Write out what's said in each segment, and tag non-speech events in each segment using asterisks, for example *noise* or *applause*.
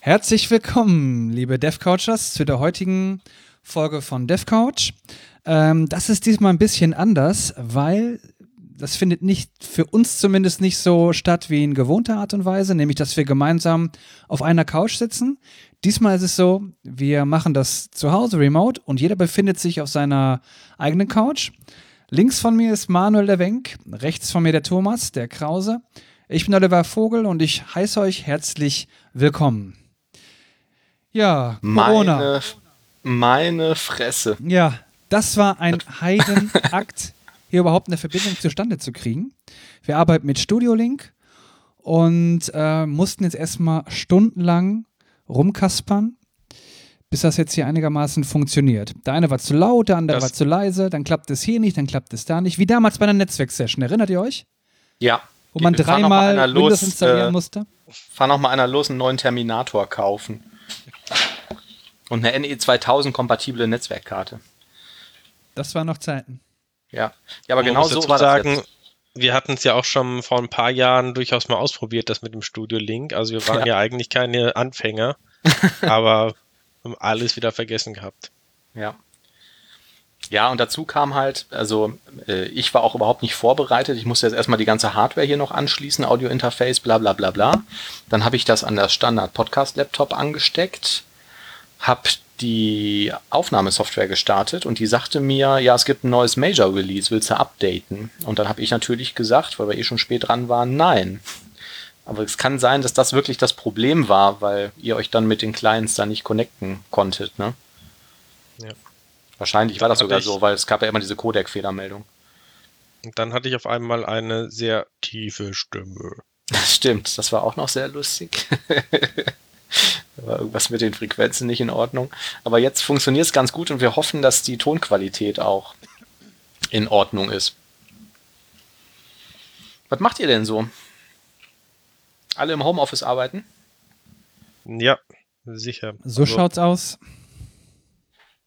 Herzlich willkommen, liebe DevCouchers, zu der heutigen Folge von DevCouch. Ähm, das ist diesmal ein bisschen anders, weil das findet nicht für uns zumindest nicht so statt wie in gewohnter Art und Weise, nämlich dass wir gemeinsam auf einer Couch sitzen. Diesmal ist es so, wir machen das zu Hause remote und jeder befindet sich auf seiner eigenen Couch. Links von mir ist Manuel der Wenk, rechts von mir der Thomas, der Krause. Ich bin Oliver Vogel und ich heiße euch herzlich willkommen. Ja, Corona. Meine, meine Fresse. Ja, das war ein *laughs* Heidenakt hier überhaupt eine Verbindung zustande zu kriegen. Wir arbeiten mit Studio Link und äh, mussten jetzt erstmal stundenlang rumkaspern, bis das jetzt hier einigermaßen funktioniert. Der eine war zu laut, der andere das war zu leise, dann klappt es hier nicht, dann klappt es da nicht. Wie damals bei einer Netzwerksession, erinnert ihr euch? Ja. Wo man dreimal Windows installieren äh, musste? Fahr noch mal einer los, einen neuen Terminator kaufen. Und eine NE 2000 kompatible Netzwerkkarte. Das waren noch Zeiten. Ja, ja aber genau so war sagen, das jetzt. Wir hatten es ja auch schon vor ein paar Jahren durchaus mal ausprobiert, das mit dem Studio Link. Also wir waren ja, ja eigentlich keine Anfänger, *laughs* aber haben alles wieder vergessen gehabt. Ja. Ja, und dazu kam halt, also äh, ich war auch überhaupt nicht vorbereitet. Ich musste jetzt erstmal die ganze Hardware hier noch anschließen, Audio-Interface, bla bla bla bla. Dann habe ich das an das Standard-Podcast-Laptop angesteckt, habe die Aufnahmesoftware gestartet und die sagte mir, ja, es gibt ein neues Major Release, willst du updaten? Und dann habe ich natürlich gesagt, weil wir eh schon spät dran waren, nein. Aber es kann sein, dass das wirklich das Problem war, weil ihr euch dann mit den Clients da nicht connecten konntet, ne? Ja. Wahrscheinlich war das sogar so, weil es gab ja immer diese Codec-Fehlermeldung. Und dann hatte ich auf einmal eine sehr tiefe Stimme. Das *laughs* stimmt, das war auch noch sehr lustig. *laughs* Da war irgendwas mit den Frequenzen nicht in Ordnung. Aber jetzt funktioniert es ganz gut und wir hoffen, dass die Tonqualität auch in Ordnung ist. Was macht ihr denn so? Alle im Homeoffice arbeiten? Ja, sicher. So also, schaut's aus.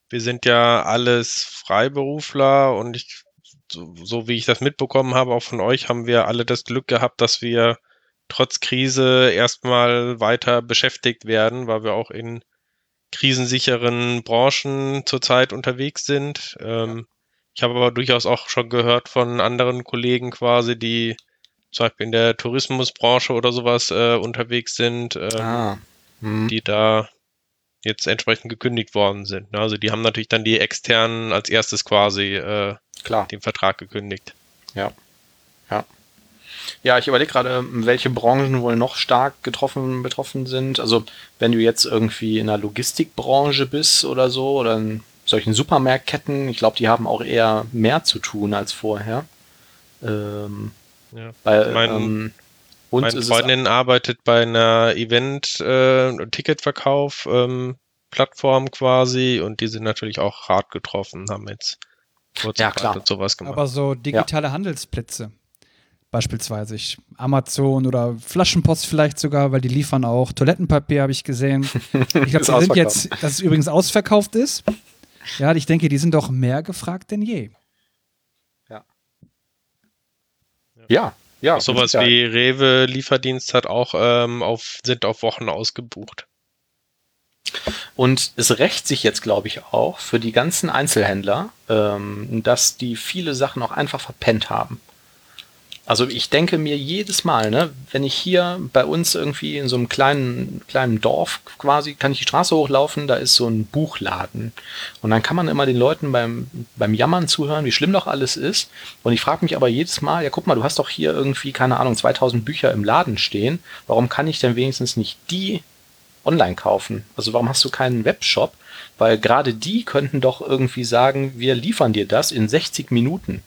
Wir sind ja alles Freiberufler und ich, so, so wie ich das mitbekommen habe, auch von euch, haben wir alle das Glück gehabt, dass wir trotz Krise erstmal weiter beschäftigt werden, weil wir auch in krisensicheren Branchen zurzeit unterwegs sind. Ähm, ich habe aber durchaus auch schon gehört von anderen Kollegen quasi, die zum Beispiel in der Tourismusbranche oder sowas äh, unterwegs sind, äh, ah. hm. die da jetzt entsprechend gekündigt worden sind. Ne? Also die haben natürlich dann die externen als erstes quasi äh, Klar. den Vertrag gekündigt. Ja. Ja. Ja, ich überlege gerade, welche Branchen wohl noch stark getroffen, betroffen sind. Also, wenn du jetzt irgendwie in der Logistikbranche bist oder so, oder in solchen Supermarktketten, ich glaube, die haben auch eher mehr zu tun als vorher. Ähm, ja. Weil, mein, ähm, meine Freundin arbeitet bei einer Event-Ticketverkauf äh, ähm, Plattform quasi und die sind natürlich auch hart getroffen, haben jetzt ja, klar. sowas gemacht. Aber so digitale ja. Handelsplätze beispielsweise. Ich, Amazon oder Flaschenpost vielleicht sogar, weil die liefern auch Toilettenpapier, habe ich gesehen. *laughs* Ich glaube, die sind jetzt, dass es übrigens ausverkauft ist. Ja, ich denke, die sind doch mehr gefragt denn je. Ja. Ja, ja. Sowas wie Rewe Lieferdienst hat auch ähm, auf, sind auf Wochen ausgebucht. Und es rächt sich jetzt, glaube ich, auch für die ganzen Einzelhändler, ähm, dass die viele Sachen auch einfach verpennt haben. Also ich denke mir jedes Mal, ne, wenn ich hier bei uns irgendwie in so einem kleinen, kleinen Dorf quasi, kann ich die Straße hochlaufen, da ist so ein Buchladen. Und dann kann man immer den Leuten beim, beim Jammern zuhören, wie schlimm doch alles ist. Und ich frage mich aber jedes Mal, ja guck mal, du hast doch hier irgendwie, keine Ahnung, 2000 Bücher im Laden stehen. Warum kann ich denn wenigstens nicht die online kaufen? Also warum hast du keinen Webshop? Weil gerade die könnten doch irgendwie sagen, wir liefern dir das in 60 Minuten.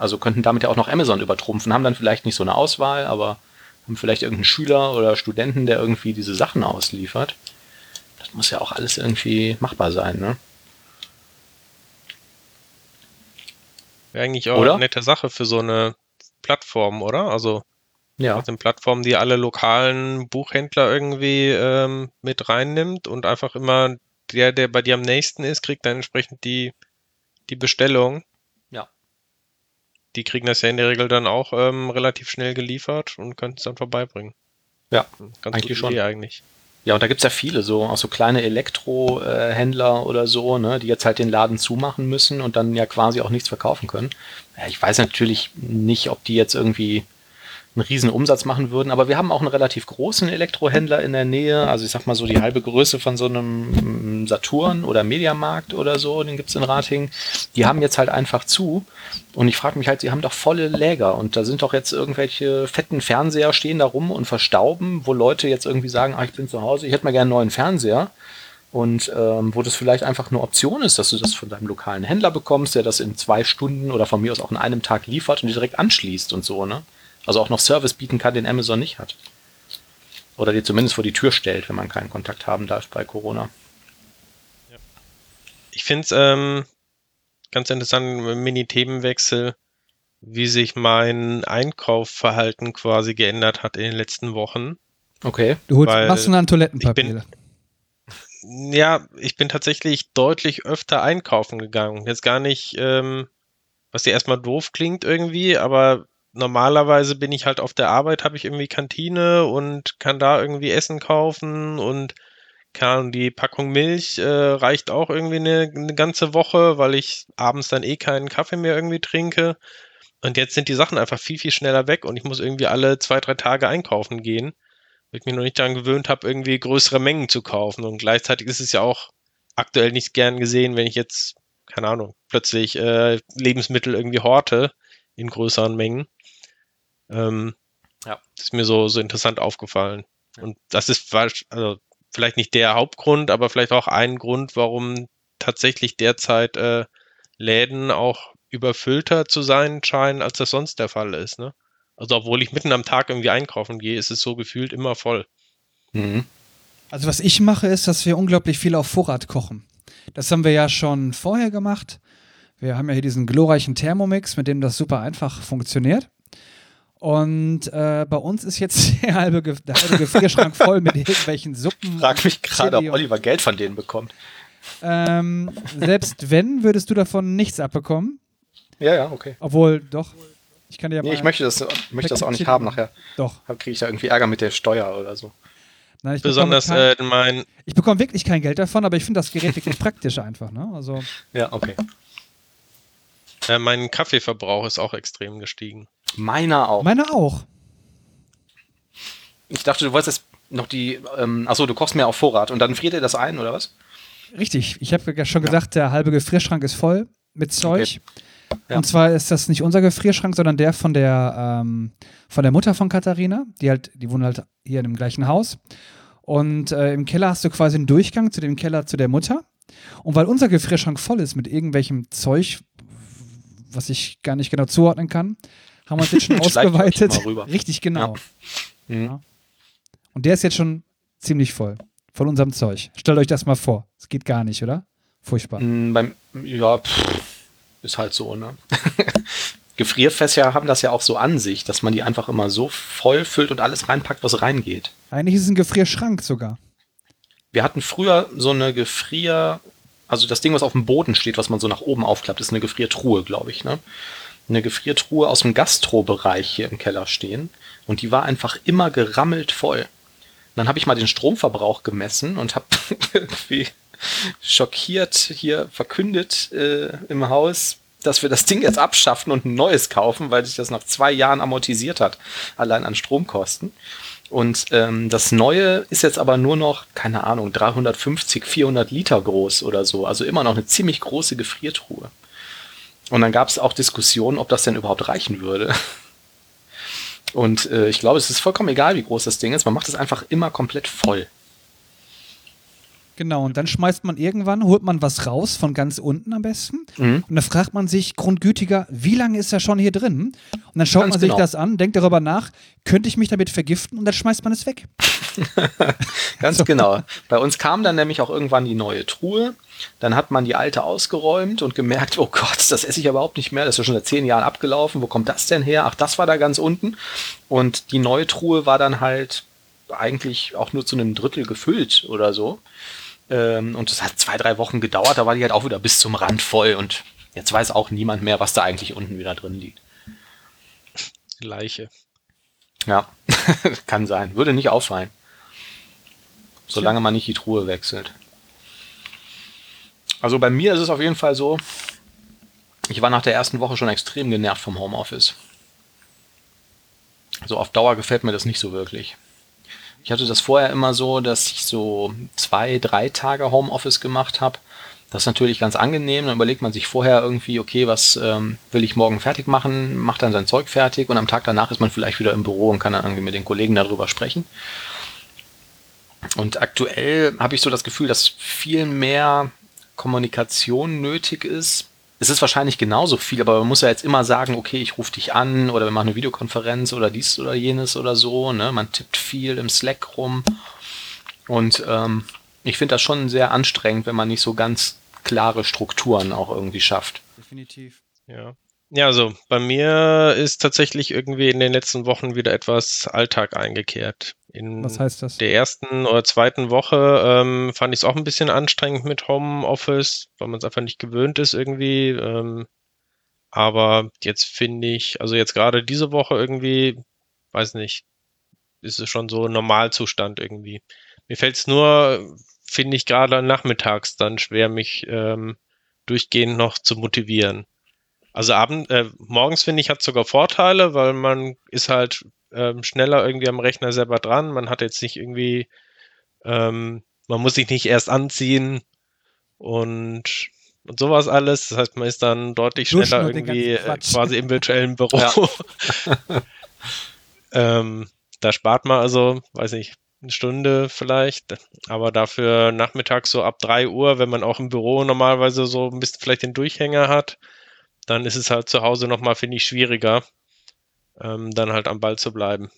Also könnten damit ja auch noch Amazon übertrumpfen, haben dann vielleicht nicht so eine Auswahl, aber haben vielleicht irgendeinen Schüler oder Studenten, der irgendwie diese Sachen ausliefert. Das muss ja auch alles irgendwie machbar sein, ne? Wäre eigentlich auch oder? eine nette Sache für so eine Plattform, oder? Also ja. eine Plattform, die alle lokalen Buchhändler irgendwie ähm, mit reinnimmt und einfach immer der, der bei dir am nächsten ist, kriegt dann entsprechend die, die Bestellung. Die kriegen das ja in der Regel dann auch ähm, relativ schnell geliefert und können es dann vorbeibringen. Ja, Ganz eigentlich schon. Idee eigentlich. Ja, und da gibt's ja viele, so auch so kleine Elektrohändler oder so, ne, die jetzt halt den Laden zumachen müssen und dann ja quasi auch nichts verkaufen können. Ich weiß natürlich nicht, ob die jetzt irgendwie einen riesen Umsatz machen würden, aber wir haben auch einen relativ großen Elektrohändler in der Nähe, also ich sag mal so die halbe Größe von so einem mm, Saturn oder Mediamarkt oder so, den gibt's in Rating. Die haben jetzt halt einfach zu und ich frage mich halt, sie haben doch volle Läger und da sind doch jetzt irgendwelche fetten Fernseher stehen da rum und verstauben, wo Leute jetzt irgendwie sagen, ah, ich bin zu Hause, ich hätte mal gerne einen neuen Fernseher. Und ähm, wo das vielleicht einfach eine Option ist, dass du das von deinem lokalen Händler bekommst, der das in zwei Stunden oder von mir aus auch in einem Tag liefert und dir direkt anschließt und so, ne? Also auch noch Service bieten kann, den Amazon nicht hat. Oder dir zumindest vor die Tür stellt, wenn man keinen Kontakt haben darf bei Corona. Ich finde es ähm, ganz interessant, ein Mini-Themenwechsel, wie sich mein Einkaufverhalten quasi geändert hat in den letzten Wochen. Okay. Du holst Massen an ich Toilettenpapier. Ja, ich bin tatsächlich deutlich öfter einkaufen gegangen. Jetzt gar nicht, ähm, was dir erstmal doof klingt irgendwie, aber normalerweise bin ich halt auf der Arbeit, habe ich irgendwie Kantine und kann da irgendwie Essen kaufen und kann die Packung Milch äh, reicht auch irgendwie eine, eine ganze Woche, weil ich abends dann eh keinen Kaffee mehr irgendwie trinke. Und jetzt sind die Sachen einfach viel, viel schneller weg und ich muss irgendwie alle zwei, drei Tage einkaufen gehen, weil ich mich noch nicht daran gewöhnt habe, irgendwie größere Mengen zu kaufen. Und gleichzeitig ist es ja auch aktuell nicht gern gesehen, wenn ich jetzt, keine Ahnung, plötzlich äh, Lebensmittel irgendwie horte in größeren Mengen. Ähm, Ja. Das ist mir so, so interessant aufgefallen. Und das ist also vielleicht nicht der Hauptgrund, aber vielleicht auch ein Grund, warum tatsächlich derzeit äh, Läden auch überfüllter zu sein scheinen, als das sonst der Fall ist. Ne? Also obwohl ich mitten am Tag irgendwie einkaufen gehe, ist es so gefühlt immer voll. Mhm. Also was ich mache, ist, dass wir unglaublich viel auf Vorrat kochen. Das haben wir ja schon vorher gemacht. Wir haben ja hier diesen glorreichen Thermomix, mit dem das super einfach funktioniert. Und äh, bei uns ist jetzt *laughs* der halbe, Ge der halbe Gefrierschrank voll mit irgendwelchen Suppen. Frag mich gerade, ob Oliver Geld von denen bekommt. Ähm, selbst wenn, würdest du davon nichts abbekommen. Ja, ja, okay. Obwohl, doch. Ich kann dir ja Nee, mal. ich möchte das, möchte das auch nicht haben nachher. Doch. Kriege ich da irgendwie Ärger mit der Steuer oder so. Nein, ich Besonders bekomme, kein, äh, mein, ich bekomme wirklich kein Geld davon, aber ich finde das Gerät wirklich praktisch einfach. Ne? Also, Ja, okay. Äh, mein Kaffeeverbrauch ist auch extrem gestiegen. Meiner auch. meine auch. Ich dachte, du wolltest jetzt noch die, ähm, achso, du kochst mehr auf Vorrat und dann friert ihr das ein, oder was? Richtig. Ich habe ja schon gesagt, der halbe Gefrierschrank ist voll mit Zeug. Ja. Und zwar ist das nicht unser Gefrierschrank, sondern der von der, ähm, von der Mutter von Katharina. Die halt, die wohnen halt hier in dem gleichen Haus. Und äh, im Keller hast du quasi einen Durchgang zu dem Keller zu der Mutter. Und weil unser Gefrierschrank voll ist mit irgendwelchem Zeug, was ich gar nicht genau zuordnen kann, haben wir uns jetzt schon *laughs* ausgeweitet. Richtig genau. Mhm. Ja. Und der ist jetzt schon ziemlich voll von unserem Zeug. Stellt euch das mal vor. Es geht gar nicht, oder? Furchtbar. Mm, Beim, ja, pff, ist halt so, ne? *laughs* Gefrierfässer haben das ja auch so an sich, dass man die einfach immer so voll füllt und alles reinpackt, was reingeht. Eigentlich ist es ein Gefrierschrank sogar. Wir hatten früher so eine Gefrier, also das Ding, was auf dem Boden steht, was man so nach oben aufklappt, ist eine Gefriertruhe, glaube ich, ne? Eine Gefriertruhe aus dem Gastrobereich hier im Keller stehen und die war einfach immer gerammelt voll. Dann habe ich mal den Stromverbrauch gemessen und habe *laughs* irgendwie schockiert hier verkündet äh, im Haus, dass wir das Ding jetzt abschaffen und ein neues kaufen, weil sich das nach zwei Jahren amortisiert hat, allein an Stromkosten. Und ähm, das Neue ist jetzt aber nur noch, keine Ahnung, 350, 400 Liter groß oder so. Also immer noch eine ziemlich große Gefriertruhe. Und dann gab es auch Diskussionen, ob das denn überhaupt reichen würde. Und äh, ich glaube, es ist vollkommen egal, wie groß das Ding ist. Man macht es einfach immer komplett voll. Genau, und dann schmeißt man irgendwann, holt man was raus, von ganz unten am besten. Mhm. Und dann fragt man sich grundgütiger, wie lange ist er schon hier drin? Und dann schaut Ganz man sich genau. das an, denkt darüber nach, könnte ich mich damit vergiften? Und dann schmeißt man es weg. *laughs* Ganz genau. Bei uns kam dann nämlich auch irgendwann die neue Truhe. Dann hat man die alte ausgeräumt und gemerkt, oh Gott, das esse ich überhaupt nicht mehr. Das ist ja schon seit zehn Jahren abgelaufen. Wo kommt das denn her? Ach, das war da ganz unten. Und die neue Truhe war dann halt eigentlich auch nur zu einem Drittel gefüllt oder so. Ähm, und es hat zwei, drei Wochen gedauert, da war die halt auch wieder bis zum Rand voll und jetzt weiß auch niemand mehr, was da eigentlich unten wieder drin liegt. Leiche. Ja, *laughs* kann sein. Würde nicht auffallen. Solange man nicht die Truhe wechselt. Also bei mir ist es auf jeden Fall so, ich war nach der ersten Woche schon extrem genervt vom Homeoffice. So auf Dauer gefällt mir das nicht so wirklich. Ich hatte das vorher immer so, dass ich so zwei, drei Tage Homeoffice gemacht habe. Das ist natürlich ganz angenehm. Dann überlegt man sich vorher irgendwie, okay, was ähm, will ich morgen fertig machen, macht dann sein Zeug fertig und am Tag danach ist man vielleicht wieder im Büro und kann dann irgendwie mit den Kollegen darüber sprechen. Und aktuell habe ich so das Gefühl, dass viel mehr Kommunikation nötig ist. Es ist wahrscheinlich genauso viel, aber man muss ja jetzt immer sagen, okay, ich rufe dich an oder wir machen eine Videokonferenz oder dies oder jenes oder so. Ne? Man tippt viel im Slack rum. Und ähm, ich finde das schon sehr anstrengend, wenn man nicht so ganz klare Strukturen auch irgendwie schafft. Definitiv. Ja. Ja, also bei mir ist tatsächlich irgendwie in den letzten Wochen wieder etwas Alltag eingekehrt. In Was heißt das? der ersten oder zweiten Woche ähm, fand ich es auch ein bisschen anstrengend mit Homeoffice, weil man es einfach nicht gewöhnt ist irgendwie. Ähm, aber jetzt finde ich, also jetzt gerade diese Woche irgendwie, weiß nicht, ist es schon so ein Normalzustand irgendwie. Mir fällt es nur, finde ich, gerade nachmittags dann schwer, mich ähm, durchgehend noch zu motivieren. Also abend, äh, morgens finde ich, hat sogar Vorteile, weil man ist halt ähm, schneller irgendwie am Rechner selber dran. Man hat jetzt nicht irgendwie, ähm, man muss sich nicht erst anziehen und, und sowas alles. Das heißt, man ist dann deutlich schneller irgendwie äh, quasi im virtuellen *laughs* Büro. *laughs* Ähm, da spart man also, weiß nicht, eine Stunde vielleicht, aber dafür nachmittags so ab 3 Uhr, wenn man auch im Büro normalerweise so ein bisschen vielleicht den Durchhänger hat, dann ist es halt zu Hause nochmal, finde ich, schwieriger, ähm, dann halt am Ball zu bleiben.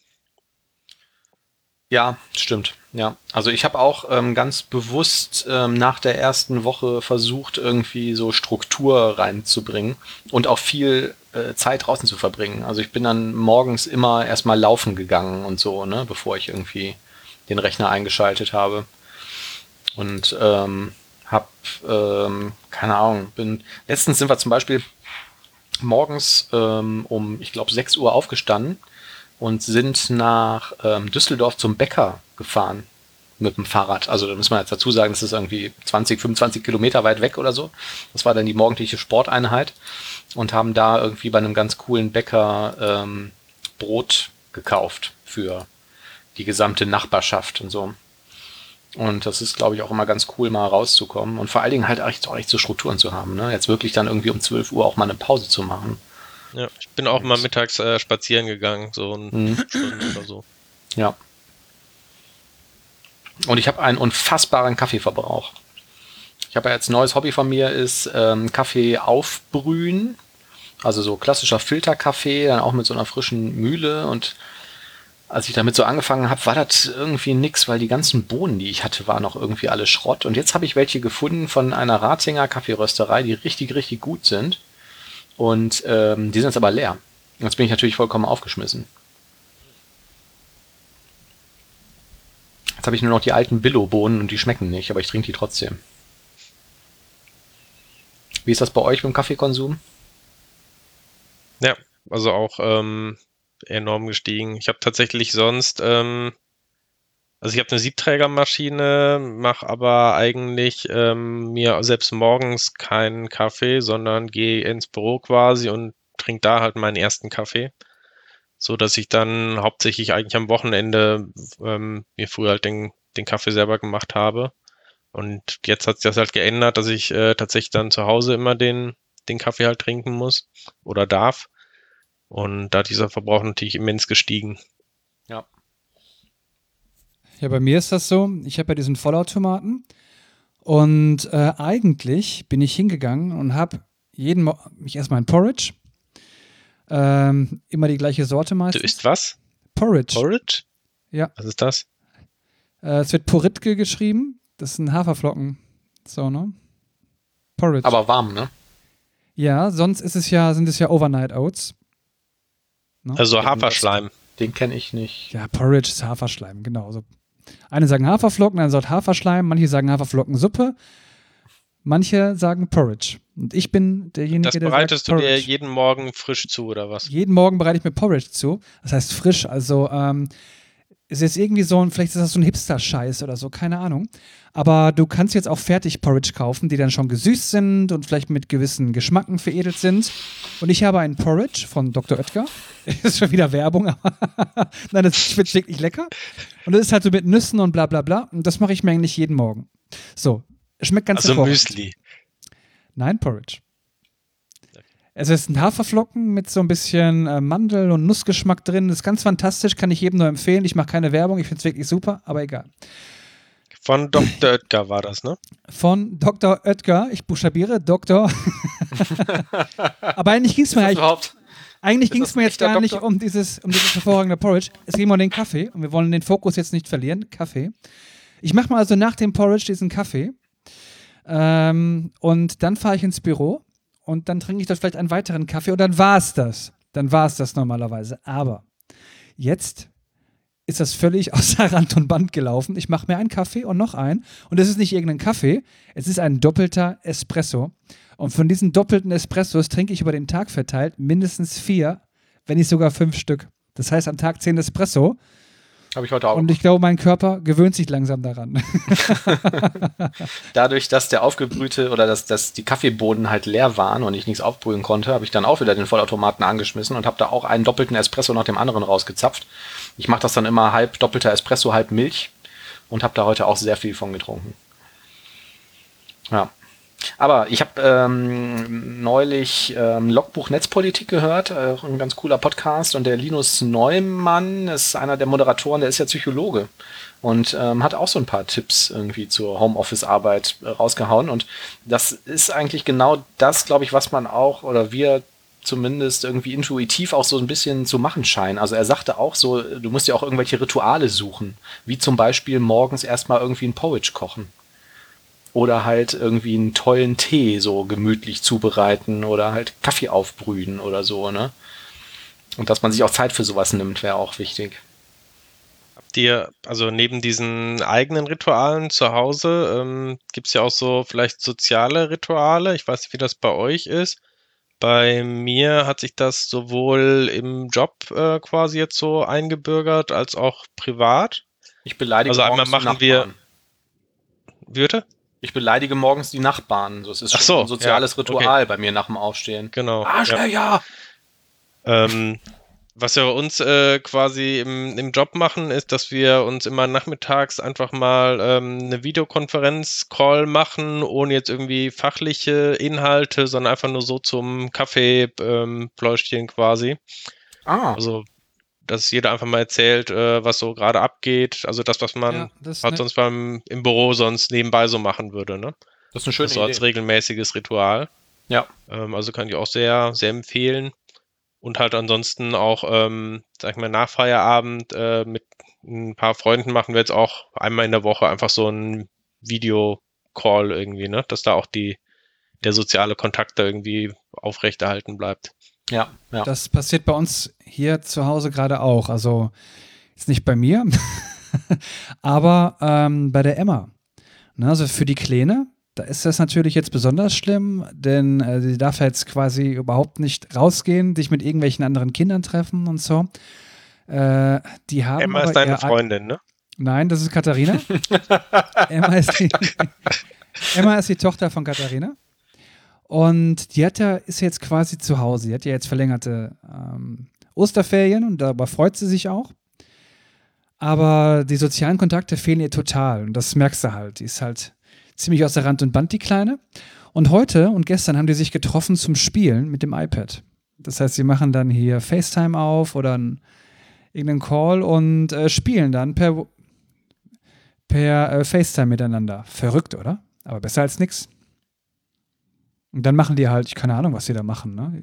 Ja, stimmt. Ja, also ich habe auch ähm, ganz bewusst ähm, nach der ersten Woche versucht, irgendwie so Struktur reinzubringen und auch viel äh, Zeit draußen zu verbringen. Also ich bin dann morgens immer erstmal laufen gegangen und so, ne, bevor ich irgendwie den Rechner eingeschaltet habe. Und ähm, hab, ähm, keine Ahnung, bin, letztens sind wir zum Beispiel morgens ähm, um, ich glaube, 6 Uhr aufgestanden und sind nach ähm, Düsseldorf zum Bäcker gefahren mit dem Fahrrad. Also da muss man jetzt dazu sagen, das ist irgendwie 20, 25 Kilometer weit weg oder so. Das war dann die morgendliche Sporteinheit und haben da irgendwie bei einem ganz coolen Bäcker ähm, Brot gekauft für die gesamte Nachbarschaft und so. Und das ist, glaube ich, auch immer ganz cool, mal rauszukommen und vor allen Dingen halt echt, auch echt so Strukturen zu haben. Ne? Jetzt wirklich dann irgendwie um 12 Uhr auch mal eine Pause zu machen. Ja, ich bin auch mal mittags äh, spazieren gegangen, so eine mhm. Stunde oder so. Ja. Und ich habe einen unfassbaren Kaffeeverbrauch. Ich habe ja jetzt ein neues Hobby von mir, ist ähm, Kaffee aufbrühen. Also so klassischer Filterkaffee, dann auch mit so einer frischen Mühle und als ich damit so angefangen habe, war das irgendwie nix, weil die ganzen Bohnen, die ich hatte, waren noch irgendwie alle Schrott. Und jetzt habe ich welche gefunden von einer Ratinger Kaffeerösterei, die richtig, richtig gut sind. Und ähm, die sind jetzt aber leer. Jetzt bin ich natürlich vollkommen aufgeschmissen. Jetzt habe ich nur noch die alten Billo-Bohnen und die schmecken nicht, aber ich trinke die trotzdem. Wie ist das bei euch beim Kaffeekonsum? Ja, also auch ähm, enorm gestiegen. Ich habe tatsächlich sonst, ähm, also ich habe eine Siebträgermaschine, mache aber eigentlich ähm, mir selbst morgens keinen Kaffee, sondern gehe ins Büro quasi und trinke da halt meinen ersten Kaffee. So dass ich dann hauptsächlich eigentlich am Wochenende ähm, mir früher halt den, den Kaffee selber gemacht habe. Und jetzt hat sich das halt geändert, dass ich äh, tatsächlich dann zu Hause immer den, den Kaffee halt trinken muss oder darf. Und da hat dieser Verbrauch natürlich immens gestiegen. Ja. Ja, bei mir ist das so, ich habe ja diesen Vollautomaten und äh, eigentlich bin ich hingegangen und habe jeden Mo ich erstmal ein Porridge. Ähm, immer die gleiche Sorte meistens. Du isst was? Porridge. Porridge? Ja. Was ist das? Äh, es wird Poritke geschrieben. Das sind Haferflocken. So, ne? Porridge. Aber warm, ne? Ja, sonst ist es ja, sind es ja Overnight Oats. Ne? Also Haferschleim. Den kenne ich nicht. Ja, Porridge ist Haferschleim, genau. So. Eine sagen Haferflocken, eine sagt Haferschleim, manche sagen Haferflockensuppe, manche sagen Porridge. Und ich bin derjenige, Das der sagt bereitest du dir Porridge. jeden Morgen frisch zu, oder was? Jeden Morgen bereite ich mir Porridge zu. Das heißt frisch. Also ähm, ist jetzt irgendwie so ein, vielleicht ist das so ein Hipster-Scheiß oder so, keine Ahnung. Aber du kannst jetzt auch fertig Porridge kaufen, die dann schon gesüßt sind und vielleicht mit gewissen Geschmacken veredelt sind. Und ich habe einen Porridge von Dr. Oetker. *laughs* ist schon wieder Werbung, aber *laughs* nein, das schmeckt wirklich lecker. Und das ist halt so mit Nüssen und bla bla bla. Und das mache ich mir eigentlich jeden Morgen. So, schmeckt ganz Also. Müsli. Nein, Porridge. Es ist ein Haferflocken mit so ein bisschen äh, Mandel- und Nussgeschmack drin. Das ist ganz fantastisch, kann ich jedem nur empfehlen. Ich mache keine Werbung, ich finde es wirklich super, aber egal. Von Dr. Oetker war das, ne? Von Dr. Oetker, ich buchstabiere Dr. *laughs* aber eigentlich ging es mir, eigentlich, überhaupt? eigentlich das mir jetzt gar nicht Doktor? um dieses, um dieses hervorragende Porridge. Es ging um den Kaffee und wir wollen den Fokus jetzt nicht verlieren. Kaffee. Ich mache mal also nach dem Porridge diesen Kaffee. Ähm, und dann fahre ich ins Büro und dann trinke ich dort vielleicht einen weiteren Kaffee und dann war es das. Dann war es das normalerweise. Aber jetzt ist das völlig *laughs* außer Rand und Band gelaufen. Ich mache mir einen Kaffee und noch einen. Und es ist nicht irgendein Kaffee, es ist ein doppelter Espresso. Und von diesen doppelten Espressos trinke ich über den Tag verteilt mindestens vier, wenn nicht sogar fünf Stück. Das heißt am Tag zehn Espresso. Habe ich heute auch. Und ich glaube, mein Körper gewöhnt sich langsam daran. *laughs* Dadurch, dass der aufgebrühte oder dass, dass die Kaffeebohnen halt leer waren und ich nichts aufbrühen konnte, habe ich dann auch wieder den Vollautomaten angeschmissen und habe da auch einen doppelten Espresso nach dem anderen rausgezapft. Ich mache das dann immer halb doppelter Espresso, halb Milch und habe da heute auch sehr viel von getrunken. Ja. Aber ich habe ähm, neulich ähm, Logbuch Netzpolitik gehört, äh, ein ganz cooler Podcast. Und der Linus Neumann ist einer der Moderatoren, der ist ja Psychologe und ähm, hat auch so ein paar Tipps irgendwie zur Homeoffice-Arbeit äh, rausgehauen. Und das ist eigentlich genau das, glaube ich, was man auch oder wir zumindest irgendwie intuitiv auch so ein bisschen zu machen scheinen. Also er sagte auch so, du musst ja auch irgendwelche Rituale suchen, wie zum Beispiel morgens erstmal irgendwie ein Porridge kochen oder halt irgendwie einen tollen Tee so gemütlich zubereiten oder halt Kaffee aufbrühen oder so, ne? Und dass man sich auch Zeit für sowas nimmt, wäre auch wichtig. Habt ihr, also neben diesen eigenen Ritualen zu Hause, ähm, gibt es ja auch so vielleicht soziale Rituale. Ich weiß nicht, wie das bei euch ist. Bei mir hat sich das sowohl im Job äh, quasi jetzt so eingebürgert, als auch privat. Ich beleidige Also einmal machen wir-. Würde? Ich beleidige morgens die Nachbarn. Das ist Ach schon so, ein soziales ja, Ritual bei mir nach dem Aufstehen. Genau. ja. Arschlöcher! Ähm, was wir bei uns äh, quasi im, im Job machen, ist, dass wir uns immer nachmittags einfach mal ähm, eine Videokonferenz-Call machen, ohne jetzt irgendwie fachliche Inhalte, sondern einfach nur so zum Kaffee-Pläuschchen quasi. Ah, Also, dass jeder einfach mal erzählt, äh, was so gerade abgeht. Also das, was man Ja, das halt ne- sonst beim, im Büro sonst nebenbei so machen würde. Ne? das ist eine schöne Das so als Idee. regelmäßiges Ritual. Ja. Ähm, also kann ich auch sehr, sehr empfehlen. Und halt ansonsten auch, ähm, sag ich mal, nach Feierabend äh, mit ein paar Freunden machen wir jetzt auch einmal in der Woche einfach so einen Video-Call irgendwie, ne? Dass da auch die, der soziale Kontakt da irgendwie aufrechterhalten bleibt. Ja, ja. Das passiert bei uns hier zu Hause gerade auch. Also jetzt nicht bei mir, *laughs* aber ähm, bei der Emma. Ne, also für die Kleine, da ist das natürlich jetzt besonders schlimm, denn äh, sie darf jetzt quasi überhaupt nicht rausgehen, sich mit irgendwelchen anderen Kindern treffen und so. Äh, die haben Emma ist deine Freundin, ne? Nein, das ist Katharina. *laughs* Emma, ist die, *laughs* Emma ist die Tochter von Katharina. Und die ist jetzt quasi zu Hause. Die hat ja jetzt verlängerte ähm, Osterferien und darüber freut sie sich auch. Aber die sozialen Kontakte fehlen ihr total. Und das merkst du halt. Die ist halt ziemlich außer Rand und Band, die Kleine. Und heute und gestern haben die sich getroffen zum Spielen mit dem iPad. Das heißt, sie machen dann hier FaceTime auf oder einen, irgendeinen Call und äh, spielen dann per, per äh, FaceTime miteinander. Verrückt, oder? Aber besser als nix. Und dann machen die halt, ich keine Ahnung, was sie da machen, ne?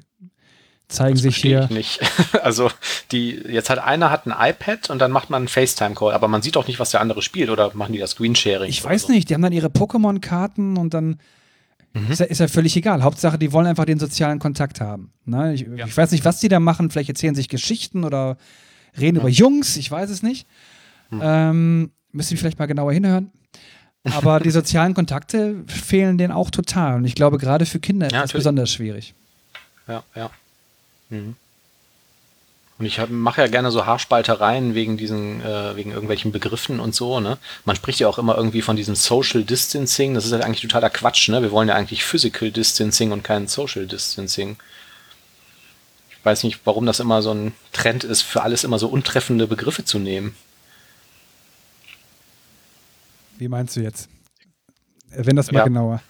Zeigen Das sich hier. ich nicht. *laughs* Also, die, jetzt hat einer hat ein iPad und dann macht man einen FaceTime-Call, aber man sieht auch nicht, was der andere spielt oder machen die das Screensharing? Ich weiß so? nicht, die haben dann ihre Pokémon-Karten und dann Mhm. ist, ja, ist ja völlig egal. Hauptsache, die wollen einfach den sozialen Kontakt haben. Ne? Ich, ich weiß nicht, was die da machen. Vielleicht erzählen sich Geschichten oder reden über Jungs. Ich weiß es nicht. Hm. Ähm, müsste ich vielleicht mal genauer hinhören. Aber die sozialen Kontakte fehlen denen auch total. Und ich glaube, gerade für Kinder ist Ja, das natürlich. besonders schwierig. Ja, ja. Mhm. Und ich mache ja gerne so Haarspaltereien wegen diesen, äh, wegen irgendwelchen Begriffen und so, ne? Man spricht ja auch immer irgendwie von diesem Social Distancing. Das ist ja eigentlich totaler Quatsch, ne? Wir wollen ja eigentlich Physical Distancing und kein Social Distancing. Ich weiß nicht, warum das immer so ein Trend ist, für alles immer so untreffende Begriffe zu nehmen. Wie meinst du jetzt? Wenn das mal Ja. genauer.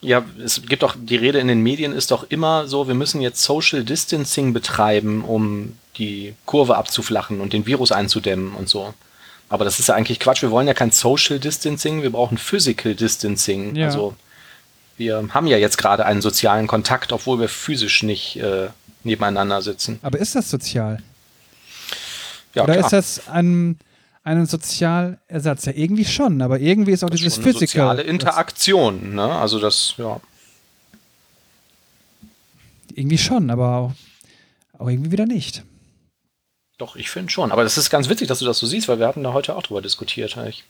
Ja, es gibt doch, die Rede in den Medien ist doch immer so, wir müssen jetzt Social Distancing betreiben, um die Kurve abzuflachen und den Virus einzudämmen und so. Aber das ist ja eigentlich Quatsch. Wir wollen ja kein Social Distancing, wir brauchen Physical Distancing. Ja. Also wir haben ja jetzt gerade einen sozialen Kontakt, obwohl wir physisch nicht äh, nebeneinander sitzen. Aber ist das sozial? Ja, Oder klar. ist das ein, ein Sozialersatz? Ja, irgendwie schon, aber irgendwie ist auch Das dieses schon Physical. soziale Interaktion, ne? Also das, ja. Irgendwie schon, aber auch, auch irgendwie wieder nicht. Doch, ich finde schon. Aber das ist ganz witzig, dass du das so siehst, weil wir hatten da heute auch drüber diskutiert. Ich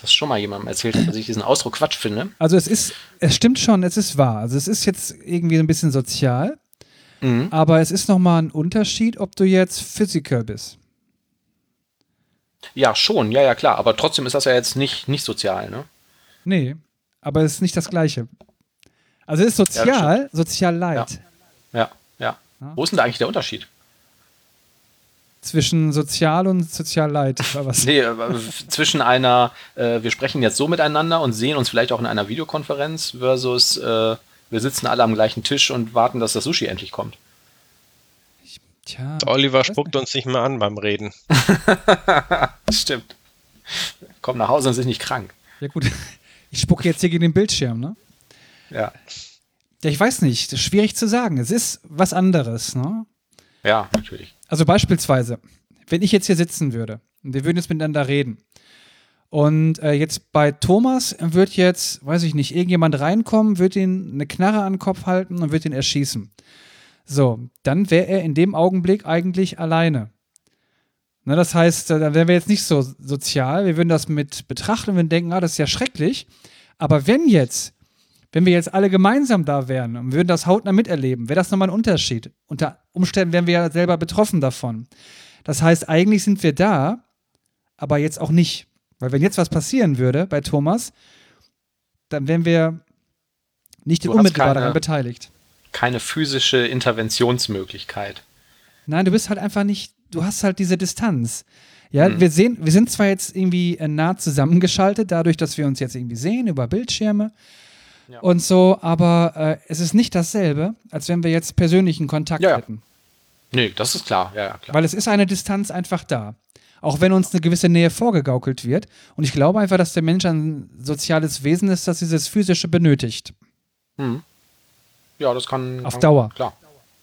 das schon mal jemandem erzählt hat, dass ich diesen Ausdruck Quatsch finde. Also es ist, es stimmt schon, es ist wahr. Also es ist jetzt irgendwie ein bisschen sozial, Mhm. aber es ist nochmal ein Unterschied, ob du jetzt physical bist. Ja, schon, ja, ja, klar. Aber trotzdem ist das ja jetzt nicht, nicht sozial, ne? Nee, aber es ist nicht das Gleiche. Also es ist Ja, das sozial, sozial leid. Ja, ja. Ja. Wo ist denn da eigentlich der Unterschied? Zwischen sozial und sozial leid. *laughs* Was. Nee, äh, zwischen einer, äh, wir sprechen jetzt so miteinander und sehen uns vielleicht auch in einer Videokonferenz versus äh, wir sitzen alle am gleichen Tisch und warten, dass das Sushi endlich kommt. Tja. Der Oliver spuckt uns nicht mehr an beim Reden. *laughs* Stimmt. Komm nach Hause und sind nicht krank. Ja gut, *laughs* ich spucke jetzt hier gegen den Bildschirm, ne? Ja. Ja, ich weiß nicht, das ist schwierig zu sagen. Es ist was anderes, ne? Ja, natürlich. Also beispielsweise, wenn ich jetzt hier sitzen würde und wir würden jetzt miteinander reden und äh, jetzt bei Thomas wird jetzt, weiß ich nicht, irgendjemand reinkommen, wird ihn eine Knarre an den Kopf halten und wird ihn erschießen. So, dann wäre er in dem Augenblick eigentlich alleine. Ne, das heißt, äh, dann wären wir jetzt nicht so sozial, wir würden das mit betrachten und würden denken, ah, das ist ja schrecklich. Aber wenn jetzt, wenn wir jetzt alle gemeinsam da wären und würden das hautnah miterleben, wäre das nochmal ein Unterschied. Unter Umständen wären wir ja selber betroffen davon. Das heißt, eigentlich sind wir da, aber jetzt auch nicht. Weil wenn jetzt was passieren würde bei Thomas, dann wären wir nicht unmittelbar daran beteiligt. Keine physische Interventionsmöglichkeit. Nein, du bist halt einfach nicht, du hast halt diese Distanz. Ja, Mhm. wir sehen, wir sind zwar jetzt irgendwie äh, nah zusammengeschaltet, dadurch, dass wir uns jetzt irgendwie sehen über Bildschirme Ja. und so, aber äh, es ist nicht dasselbe, als wenn wir jetzt persönlichen Kontakt Ja, ja. hätten. Nee, das ist klar. Ja, ja, klar. Weil es ist eine Distanz einfach da. Auch wenn uns eine gewisse Nähe vorgegaukelt wird. Und ich glaube einfach, dass der Mensch ein soziales Wesen ist, das dieses Physische benötigt. Mhm. Ja, das kann. Auf kann, Dauer. Klar.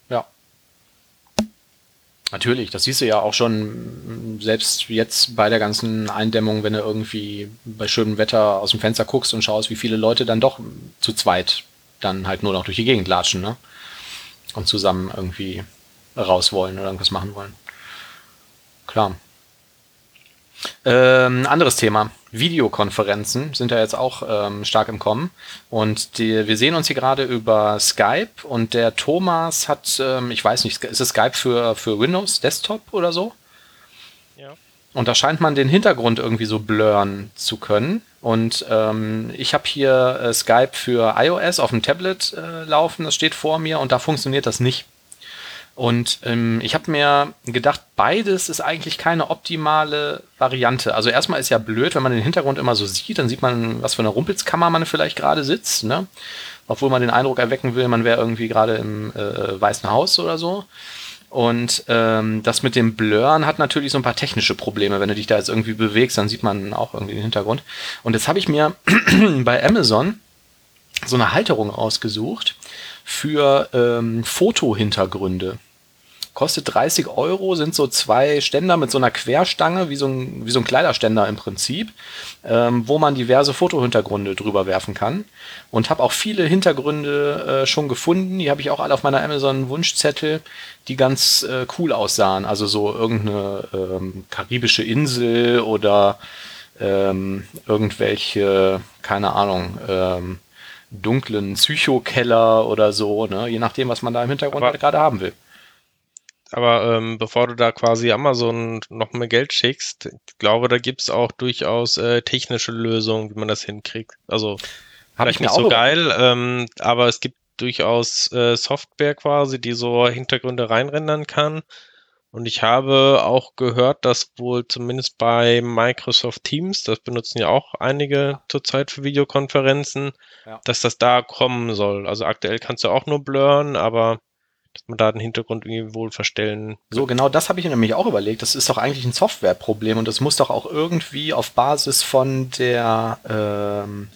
Ja. Natürlich, das siehst du ja auch schon, mh, selbst jetzt bei der ganzen Eindämmung, wenn du irgendwie bei schönem Wetter aus dem Fenster guckst und schaust, wie viele Leute dann doch zu zweit dann halt nur noch durch die Gegend latschen, ne? Und zusammen irgendwie raus wollen oder irgendwas machen wollen. Klar. Ähm, anderes Thema. Videokonferenzen sind ja jetzt auch ähm, stark im Kommen. Und die, wir sehen uns hier gerade über Skype und der Thomas hat, ähm, ich weiß nicht, ist es Skype für, für Windows Desktop oder so? Ja. Und da scheint man den Hintergrund irgendwie so blurren zu können. Und ähm, ich habe hier äh, Skype für iOS auf dem Tablet äh, laufen, das steht vor mir und da funktioniert das nicht. Und ähm, ich habe mir gedacht, beides ist eigentlich keine optimale Variante. Also erstmal ist ja blöd, wenn man den Hintergrund immer so sieht, dann sieht man, was für eine Rumpelskammer man vielleicht gerade sitzt, ne? Obwohl man den Eindruck erwecken will, man wäre irgendwie gerade im äh, Weißen Haus oder so. Und ähm, das mit dem Blurren hat natürlich so ein paar technische Probleme. Wenn du dich da jetzt irgendwie bewegst, dann sieht man auch irgendwie den Hintergrund. Und jetzt habe ich mir *clears throat* bei Amazon so eine Halterung ausgesucht für ähm, Fotohintergründe. Kostet 30 Euro, sind so zwei Ständer mit so einer Querstange, wie so ein, wie so ein Kleiderständer im Prinzip, ähm, wo man diverse Fotohintergründe drüber werfen kann. Und habe auch viele Hintergründe äh, schon gefunden. Die habe ich auch alle auf meiner Amazon-Wunschzettel, die ganz äh, cool aussahen. Also so irgendeine ähm, karibische Insel oder ähm, irgendwelche, keine Ahnung, ähm, dunklen Psychokeller oder so, ne? je nachdem, was man da im Hintergrund halt gerade haben will. Aber ähm, bevor du da quasi Amazon noch mehr Geld schickst, ich glaube, da gibt's auch durchaus äh, technische Lösungen, wie man das hinkriegt. Also Hab vielleicht nicht so geil, ähm, aber es gibt durchaus äh, Software quasi, die so Hintergründe reinrendern kann. Und ich habe auch gehört, dass wohl zumindest bei Microsoft Teams, das benutzen ja auch einige zurzeit für Videokonferenzen, Ja. dass das da kommen soll. Also aktuell kannst du auch nur blurren, aber dass man da den Hintergrund irgendwie wohl verstellen. So, genau das habe ich mir nämlich auch überlegt. Das ist doch eigentlich ein Softwareproblem und das muss doch auch irgendwie auf Basis von der ähm,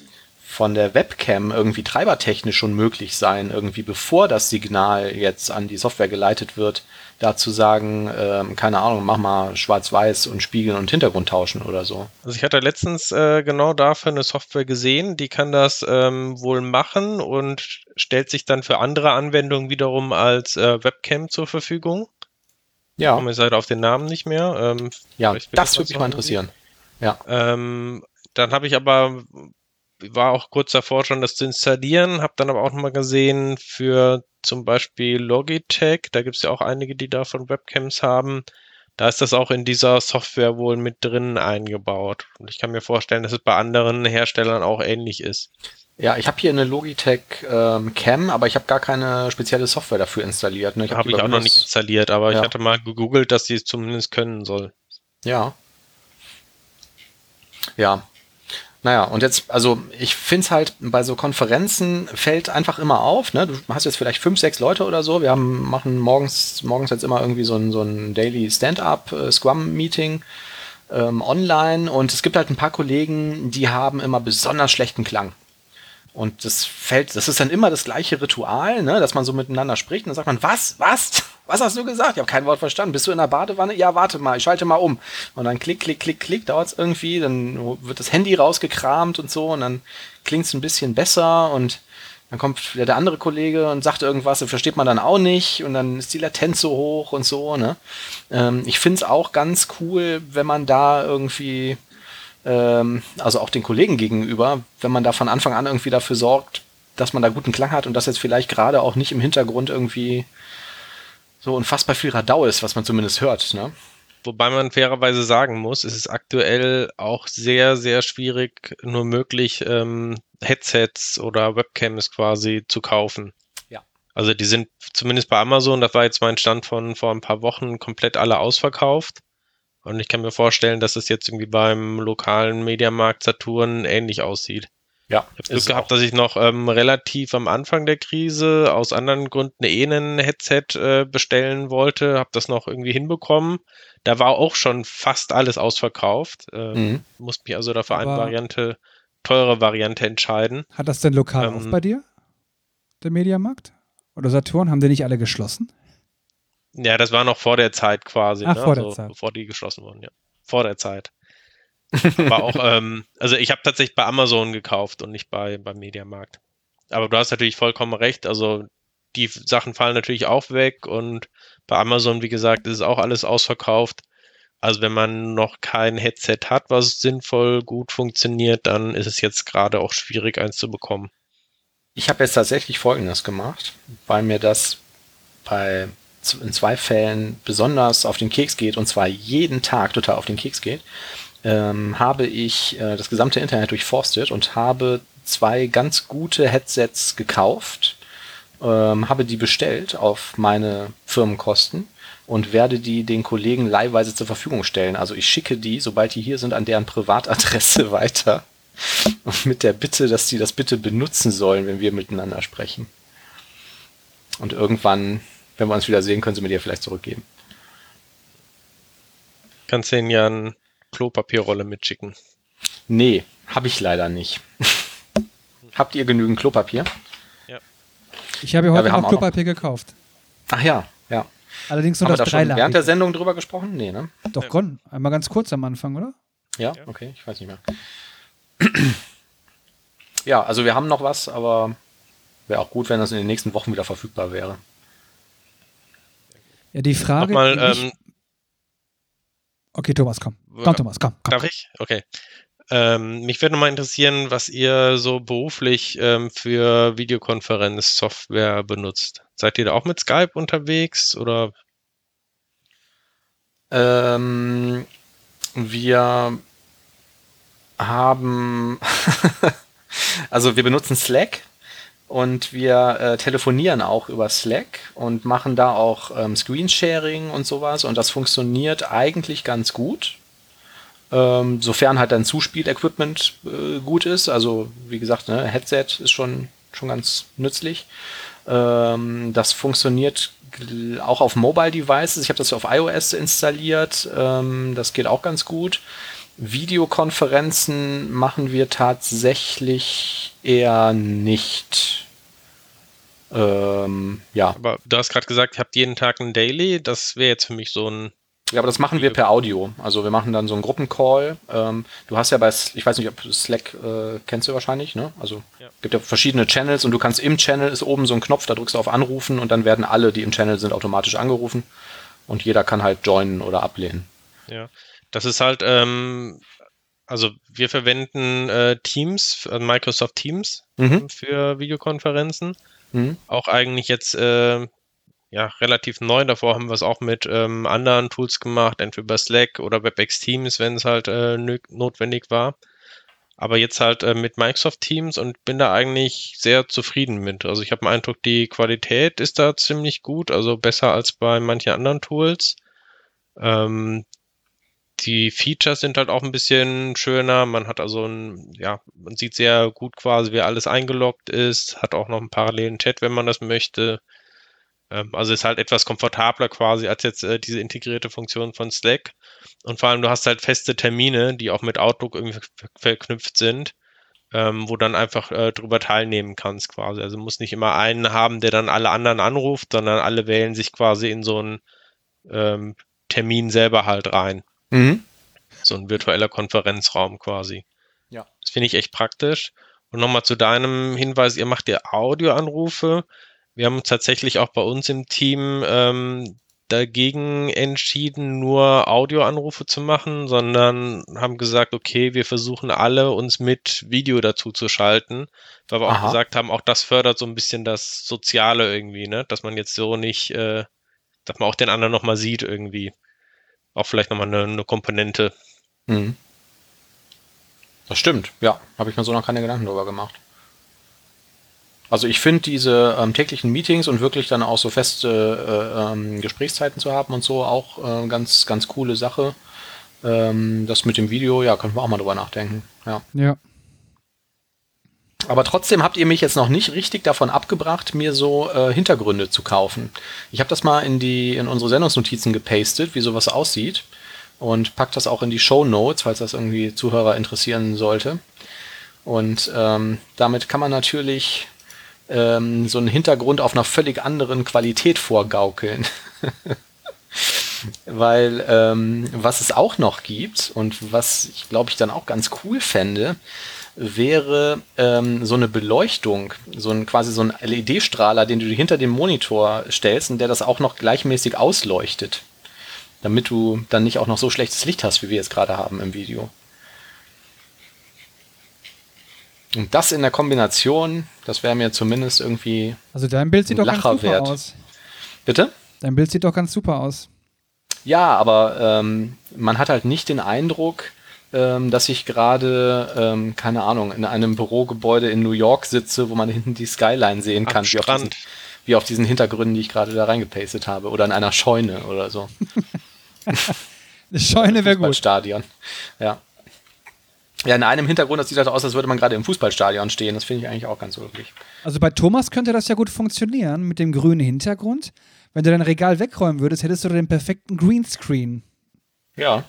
von der Webcam irgendwie treibertechnisch schon möglich sein, irgendwie bevor das Signal jetzt an die Software geleitet wird, da zu sagen, ähm, keine Ahnung, mach mal schwarz-weiß und spiegeln und Hintergrund tauschen oder so. Also ich hatte letztens äh, genau dafür eine Software gesehen, die kann das ähm, wohl machen und stellt sich dann für andere Anwendungen wiederum als äh, Webcam zur Verfügung. Ich Ja, komme jetzt leider auf den Namen nicht mehr. Ähm, ja, das würde mich mal interessieren. Ja, Ähm, dann habe ich aber, war auch kurz davor schon, das zu installieren, habe dann aber auch nochmal gesehen für zum Beispiel Logitech, da gibt es ja auch einige, die davon Webcams haben. Da ist das auch in dieser Software wohl mit drin eingebaut. Und ich kann mir vorstellen, dass es bei anderen Herstellern auch ähnlich ist. ja, ich habe hier eine Logitech ähm, Cam, aber ich habe gar keine spezielle Software dafür installiert. Ne? Habe ich bei auch noch nicht installiert, aber Ja. ich hatte mal gegoogelt, dass sie es zumindest können soll. Ja. Ja. Naja, und jetzt, also ich finde es halt bei so Konferenzen fällt einfach immer auf, ne? Du hast jetzt vielleicht fünf, sechs Leute oder so. Wir haben, machen morgens, morgens jetzt immer irgendwie so ein, so ein Daily Stand-up äh, Scrum-Meeting ähm, online und es gibt halt ein paar Kollegen, die haben immer besonders schlechten Klang. Und das fällt, das ist dann immer das gleiche Ritual, ne, dass man so miteinander spricht und dann sagt man, was, was, was hast du gesagt? Ich habe kein Wort verstanden. Bist du in der Badewanne? Ja, warte mal, ich schalte mal um. Und dann klick, klick, klick, klick, dauert es irgendwie, dann wird das Handy rausgekramt und so und dann klingt es ein bisschen besser und dann kommt wieder der andere Kollege und sagt irgendwas, das versteht man dann auch nicht und dann ist die Latenz so hoch und so, ne. Ähm, ich finde es auch ganz cool, wenn man da irgendwie ähm, also auch den Kollegen gegenüber, wenn man da von Anfang an irgendwie dafür sorgt, dass man da guten Klang hat und dass jetzt vielleicht gerade auch nicht im Hintergrund irgendwie so unfassbar viel Radau ist, was man zumindest hört. Ne? Wobei man fairerweise sagen muss, es ist aktuell auch sehr, sehr schwierig, nur möglich, ähm, Headsets oder Webcams quasi zu kaufen. Ja. Also die sind zumindest bei Amazon, das war jetzt mein Stand von vor ein paar Wochen, komplett alle ausverkauft. Und ich kann mir vorstellen, dass es jetzt irgendwie beim lokalen Mediamarkt Saturn ähnlich aussieht. Ja, Ich habe Glück gehabt, dass ich noch ähm, relativ am Anfang der Krise aus anderen Gründen eh ein Headset äh, bestellen wollte, habe das noch irgendwie hinbekommen. Da war auch schon fast alles ausverkauft. Äh, Mhm. Musste mich also dafür eine Variante, teure Variante entscheiden. Hat das denn lokal Ähm, auf bei dir? Der Mediamarkt? Oder Saturn? Haben die nicht alle geschlossen? Ja, das war noch vor der Zeit quasi, Ach, ne? vor der also, Zeit. bevor die geschlossen wurden, ja. Vor der Zeit. Aber auch, *laughs* ähm, also ich habe tatsächlich bei Amazon gekauft und nicht bei beim Mediamarkt. Aber du hast natürlich vollkommen recht. Also die Sachen fallen natürlich auch weg und bei Amazon, wie gesagt, ist es auch alles ausverkauft. Also wenn man noch kein Headset hat, was sinnvoll gut funktioniert, dann ist es jetzt gerade auch schwierig, eins zu bekommen. Ich habe jetzt tatsächlich Folgendes gemacht, weil mir das bei in zwei Fällen besonders auf den Keks geht und zwar jeden Tag total auf den Keks geht, ähm, habe ich äh, das gesamte Internet durchforstet und habe zwei ganz gute Headsets gekauft, ähm, habe die bestellt auf meine Firmenkosten und werde die den Kollegen leihweise zur Verfügung stellen. Also ich schicke die, sobald die hier sind, an deren Privatadresse *laughs* weiter. Und mit der Bitte, dass die das bitte benutzen sollen, wenn wir miteinander sprechen. Und irgendwann, wenn wir uns wieder sehen, können sie mir die ja vielleicht zurückgeben. Kannst denen ja eine Klopapierrolle mitschicken. Nee, habe ich leider nicht. *laughs* Habt ihr genügend Klopapier? Ich habe ja Ja, heute noch auch noch- Klopapier gekauft. Ach ja, ja. Allerdings nur Haben wir da das schon während der. Sendung drüber gesprochen? Nee, ne? Doch, Gon. Einmal ganz kurz am Anfang, oder? Ja, Ja. okay, ich weiß nicht mehr. *clears throat* ja, also wir haben noch was, aber wäre auch gut, wenn das in den nächsten Wochen wieder verfügbar wäre. Ja, die Frage. Nochmal, die ich- ähm, okay, Thomas, komm. Komm, Thomas, komm. komm. Darf ich? Okay. Ähm, mich würde nochmal interessieren, was ihr so beruflich ähm, für Videokonferenzsoftware benutzt. Seid ihr da auch mit Skype unterwegs oder? Ähm, wir haben, *laughs* also wir benutzen Slack und wir äh, telefonieren auch über Slack und machen da auch ähm, Screensharing und sowas und das funktioniert eigentlich ganz gut. Ähm, sofern halt dein Zuspiel-Equipment äh, gut ist. Also wie gesagt, ne, Headset ist schon, schon ganz nützlich. Ähm, das funktioniert auch auf Mobile Devices. Ich habe das auf iOS installiert. Ähm, das geht auch ganz gut. Videokonferenzen machen wir tatsächlich eher nicht. Ähm, ja. Aber du hast gerade gesagt, ihr habt jeden Tag ein Daily. Das wäre jetzt für mich so ein ja, aber das machen wir per Audio. Also wir machen dann so einen Gruppencall. Ähm, du hast ja bei, ich weiß nicht, ob Slack äh, kennst du wahrscheinlich, ne? Also ja. gibt ja verschiedene Channels und du kannst im Channel ist oben so ein Knopf, da drückst du auf Anrufen und dann werden alle, die im Channel sind, automatisch angerufen und jeder kann halt joinen oder ablehnen. Ja, das ist halt, ähm, also wir verwenden äh, Teams, äh, Microsoft Teams mhm. für Videokonferenzen. Mhm. Auch eigentlich jetzt äh, ja, relativ neu. Davor haben wir es auch mit ähm, anderen Tools gemacht, entweder über Slack oder WebEx Teams, wenn es halt äh, notwendig war. Aber jetzt halt äh, mit Microsoft Teams und bin da eigentlich sehr zufrieden mit. Also ich habe den Eindruck, die Qualität ist da ziemlich gut, also besser als bei manchen anderen Tools. Ähm, die Features sind halt auch ein bisschen schöner. Man hat also ein, ja, man sieht sehr gut quasi, wie alles eingeloggt ist, hat auch noch einen parallelen Chat, wenn man das möchte. Ähm, also ist halt etwas komfortabler quasi als jetzt äh, diese integrierte Funktion von Slack. Und vor allem, du hast halt feste Termine, die auch mit Outlook irgendwie verknüpft sind, ähm, wo dann einfach äh, drüber teilnehmen kannst quasi. Also muss nicht immer einen haben, der dann alle anderen anruft, sondern alle wählen sich quasi in so einen ähm, Termin selber halt rein. Mhm. So ein virtueller Konferenzraum quasi. Ja. Das finde ich echt praktisch. Und nochmal zu deinem Hinweis, ihr macht ja Audioanrufe. Wir haben uns tatsächlich auch bei uns im Team ähm, dagegen entschieden, nur Audioanrufe zu machen, sondern haben gesagt, okay, wir versuchen alle uns mit Video dazu zu schalten, weil wir Aha. auch gesagt haben, auch das fördert so ein bisschen das Soziale irgendwie, ne? Dass man jetzt so nicht, äh, dass man auch den anderen nochmal sieht irgendwie. Auch vielleicht nochmal eine, eine Komponente. Mhm. Das stimmt, ja. Habe ich mir so noch keine Gedanken darüber gemacht. Also ich finde diese ähm, täglichen Meetings und wirklich dann auch so feste äh, ähm, Gesprächszeiten zu haben und so auch äh, ganz, ganz coole Sache. Ähm, das mit dem Video, ja, können wir auch mal drüber nachdenken. Ja. ja. Aber trotzdem habt ihr mich jetzt noch nicht richtig davon abgebracht, mir so äh, Hintergründe zu kaufen. Ich habe das mal in die in unsere Sendungsnotizen gepastet, wie sowas aussieht und packt das auch in die Show Notes, falls das irgendwie Zuhörer interessieren sollte. Und ähm, damit kann man natürlich ähm, so einen Hintergrund auf einer völlig anderen Qualität vorgaukeln. *laughs* Weil ähm, was es auch noch gibt und was ich glaube ich dann auch ganz cool fände, wäre ähm, so eine Beleuchtung, so ein quasi so ein LED-Strahler, den du hinter dem Monitor stellst und der das auch noch gleichmäßig ausleuchtet, damit du dann nicht auch noch so schlechtes Licht hast, wie wir jetzt gerade haben im Video. Und das in der Kombination, das wäre mir zumindest irgendwie. Also dein Bild sieht doch ganz super wert. aus. Bitte? Dein Bild sieht doch ganz super aus. Ja, aber ähm, man hat halt nicht den Eindruck, ähm, dass ich gerade, ähm, keine Ahnung, in einem Bürogebäude in New York sitze, wo man hinten die Skyline sehen kann, wie auf, diesen, wie auf, diesen, Hintergründen, die ich gerade da reingepastet habe. Oder in einer Scheune oder so. *laughs* Eine Scheune wäre gut. Stadion. Ja. Ja, in einem Hintergrund, das sieht halt aus, als würde man gerade im Fußballstadion stehen. Das finde ich eigentlich auch ganz wirklich. Also bei Thomas könnte das ja gut funktionieren mit dem grünen Hintergrund. Wenn du dein Regal wegräumen würdest, hättest du den perfekten Greenscreen. Ja.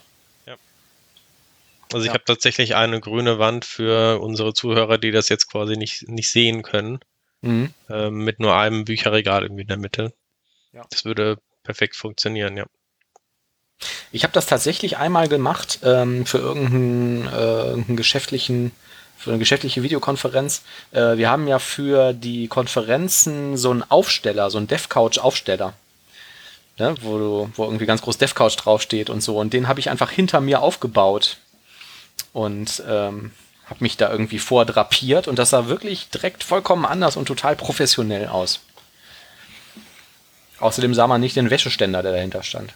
Ja. Also ich ja. habe tatsächlich eine grüne Wand für unsere Zuhörer, die das jetzt quasi nicht, nicht sehen können. Mhm. Ähm, mit nur einem Bücherregal irgendwie in der Mitte. Ja. Das würde perfekt funktionieren, ja. Ich habe das tatsächlich einmal gemacht ähm, für irgendeinen, äh, geschäftlichen für eine geschäftliche Videokonferenz. Äh, wir haben ja für die Konferenzen so einen Aufsteller, so einen DevCouch-Aufsteller. Ne, wo, wo irgendwie ganz groß DevCouch draufsteht und so. Und den habe ich einfach hinter mir aufgebaut. Und ähm, habe mich da irgendwie vordrapiert und das sah wirklich direkt vollkommen anders und total professionell aus. Außerdem sah man nicht den Wäscheständer, der dahinter stand.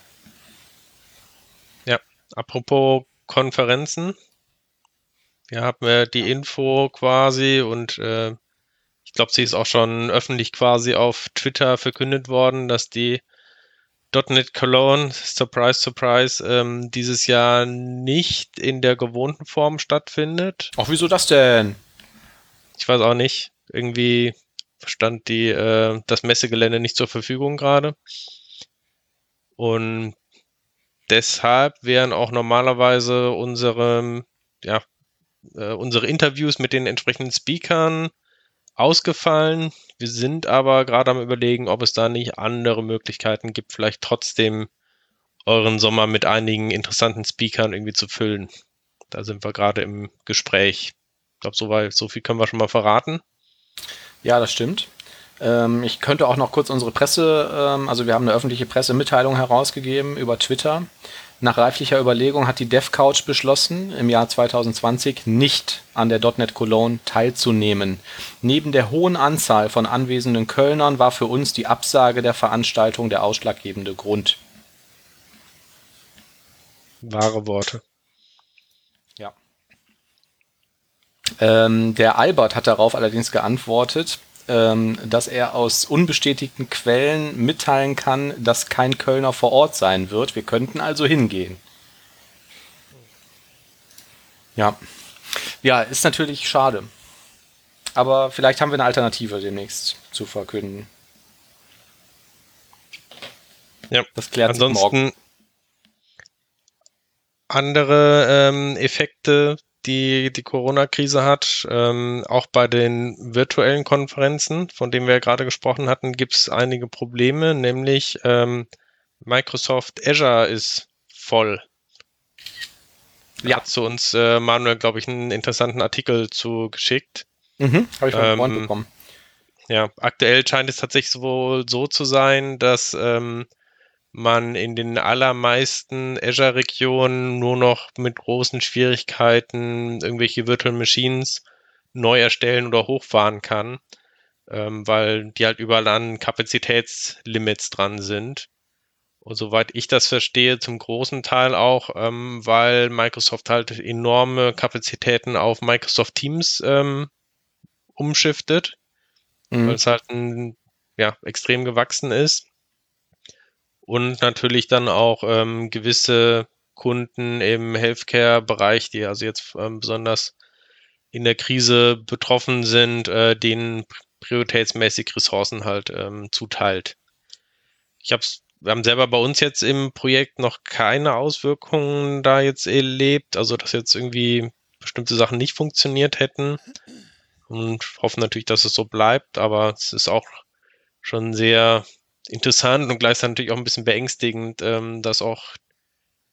Ja, apropos Konferenzen. Wir haben ja die Info quasi und äh, ich glaube, sie ist auch schon öffentlich quasi auf Twitter verkündet worden, dass die .NET Cologne, surprise, surprise, ähm, dieses Jahr nicht in der gewohnten Form stattfindet. Ach, wieso das denn? Ich weiß auch nicht. Irgendwie stand die, äh, das Messegelände nicht zur Verfügung gerade. Und deshalb wären auch normalerweise unsere, ja, äh, unsere Interviews mit den entsprechenden Speakern ausgefallen. Wir sind aber gerade am Überlegen, ob es da nicht andere Möglichkeiten gibt, vielleicht trotzdem euren Sommer mit einigen interessanten Speakern irgendwie zu füllen. Da sind wir gerade im Gespräch. Ich glaube, so, so viel können wir schon mal verraten. Ja, das stimmt. Ähm, ich könnte auch noch kurz unsere Presse, ähm, also wir haben eine öffentliche Pressemitteilung herausgegeben über Twitter. Nach reiflicher Überlegung hat die DevCouch beschlossen, im Jahr 2020 nicht an der .NET Cologne teilzunehmen. Neben der hohen Anzahl von anwesenden Kölnern war für uns die Absage der Veranstaltung der ausschlaggebende Grund. Wahre Worte. Ja. Ähm, der Albert hat darauf allerdings geantwortet, ähm, dass er aus unbestätigten Quellen mitteilen kann, dass kein Kölner vor Ort sein wird. Wir könnten also hingehen. Ja. Ja, ist natürlich schade. Aber vielleicht haben wir eine Alternative demnächst zu verkünden. Ja, das klärt Ansonsten sich morgen. Andere ähm, Effekte die die Corona-Krise hat. Ähm, auch bei den virtuellen Konferenzen, von denen wir ja gerade gesprochen hatten, gibt es einige Probleme, nämlich ähm, Microsoft Azure ist voll. Ja. Hat zu uns äh, Manuel, glaube ich, einen interessanten Artikel zu geschickt. Mhm, habe ich von ähm, bekommen. Ja, aktuell scheint es tatsächlich wohl so zu sein, dass ähm, man in den allermeisten Azure-Regionen nur noch mit großen Schwierigkeiten irgendwelche Virtual Machines neu erstellen oder hochfahren kann, ähm, weil die halt überall an Kapazitätslimits dran sind. Und soweit ich das verstehe, zum großen Teil auch, ähm, weil Microsoft halt enorme Kapazitäten auf Microsoft Teams ähm, umschiftet, mhm. weil es halt ein, ja, extrem gewachsen ist und natürlich dann auch ähm, gewisse Kunden im Healthcare-Bereich, die also jetzt ähm, besonders in der Krise betroffen sind, äh, denen prioritätsmäßig Ressourcen halt ähm, zuteilt. Ich habe wir haben selber bei uns jetzt im Projekt noch keine Auswirkungen da jetzt erlebt, also dass jetzt irgendwie bestimmte Sachen nicht funktioniert hätten und hoffen natürlich, dass es so bleibt, aber es ist auch schon sehr interessant und gleichzeitig natürlich auch ein bisschen beängstigend, ähm, dass auch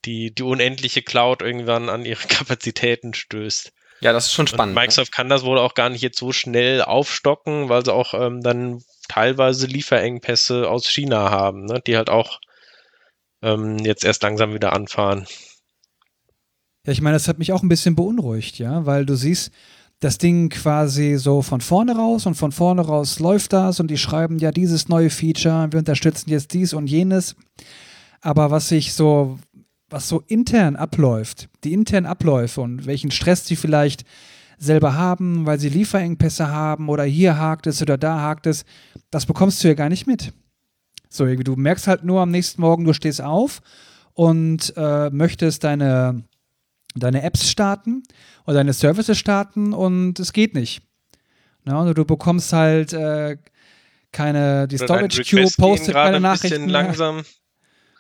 die, die unendliche Cloud irgendwann an ihre *laughs* Kapazitäten stößt. Ja, das ist schon spannend. Und ne? Microsoft ne? kann das wohl auch gar nicht jetzt so schnell aufstocken, weil sie auch ähm, dann teilweise Lieferengpässe aus China haben, ne? die halt auch ähm, jetzt erst langsam wieder anfahren. Ja, ich meine, das hat mich auch ein bisschen beunruhigt, ja, weil du siehst, das Ding quasi so von vorne raus und von vorne raus läuft das und die schreiben ja dieses neue Feature, wir unterstützen jetzt dies und jenes. Aber was sich so, was so intern abläuft, die internen Abläufe und welchen Stress sie vielleicht selber haben, weil sie Lieferengpässe haben oder hier hakt es oder da hakt es, das bekommst du ja gar nicht mit. So, du merkst halt nur am nächsten Morgen, du stehst auf und äh, möchtest deine deine Apps starten oder deine Services starten und es geht nicht. Na, und du bekommst halt äh, keine, die Storage Queue postet keine Nachrichten. Ein langsam.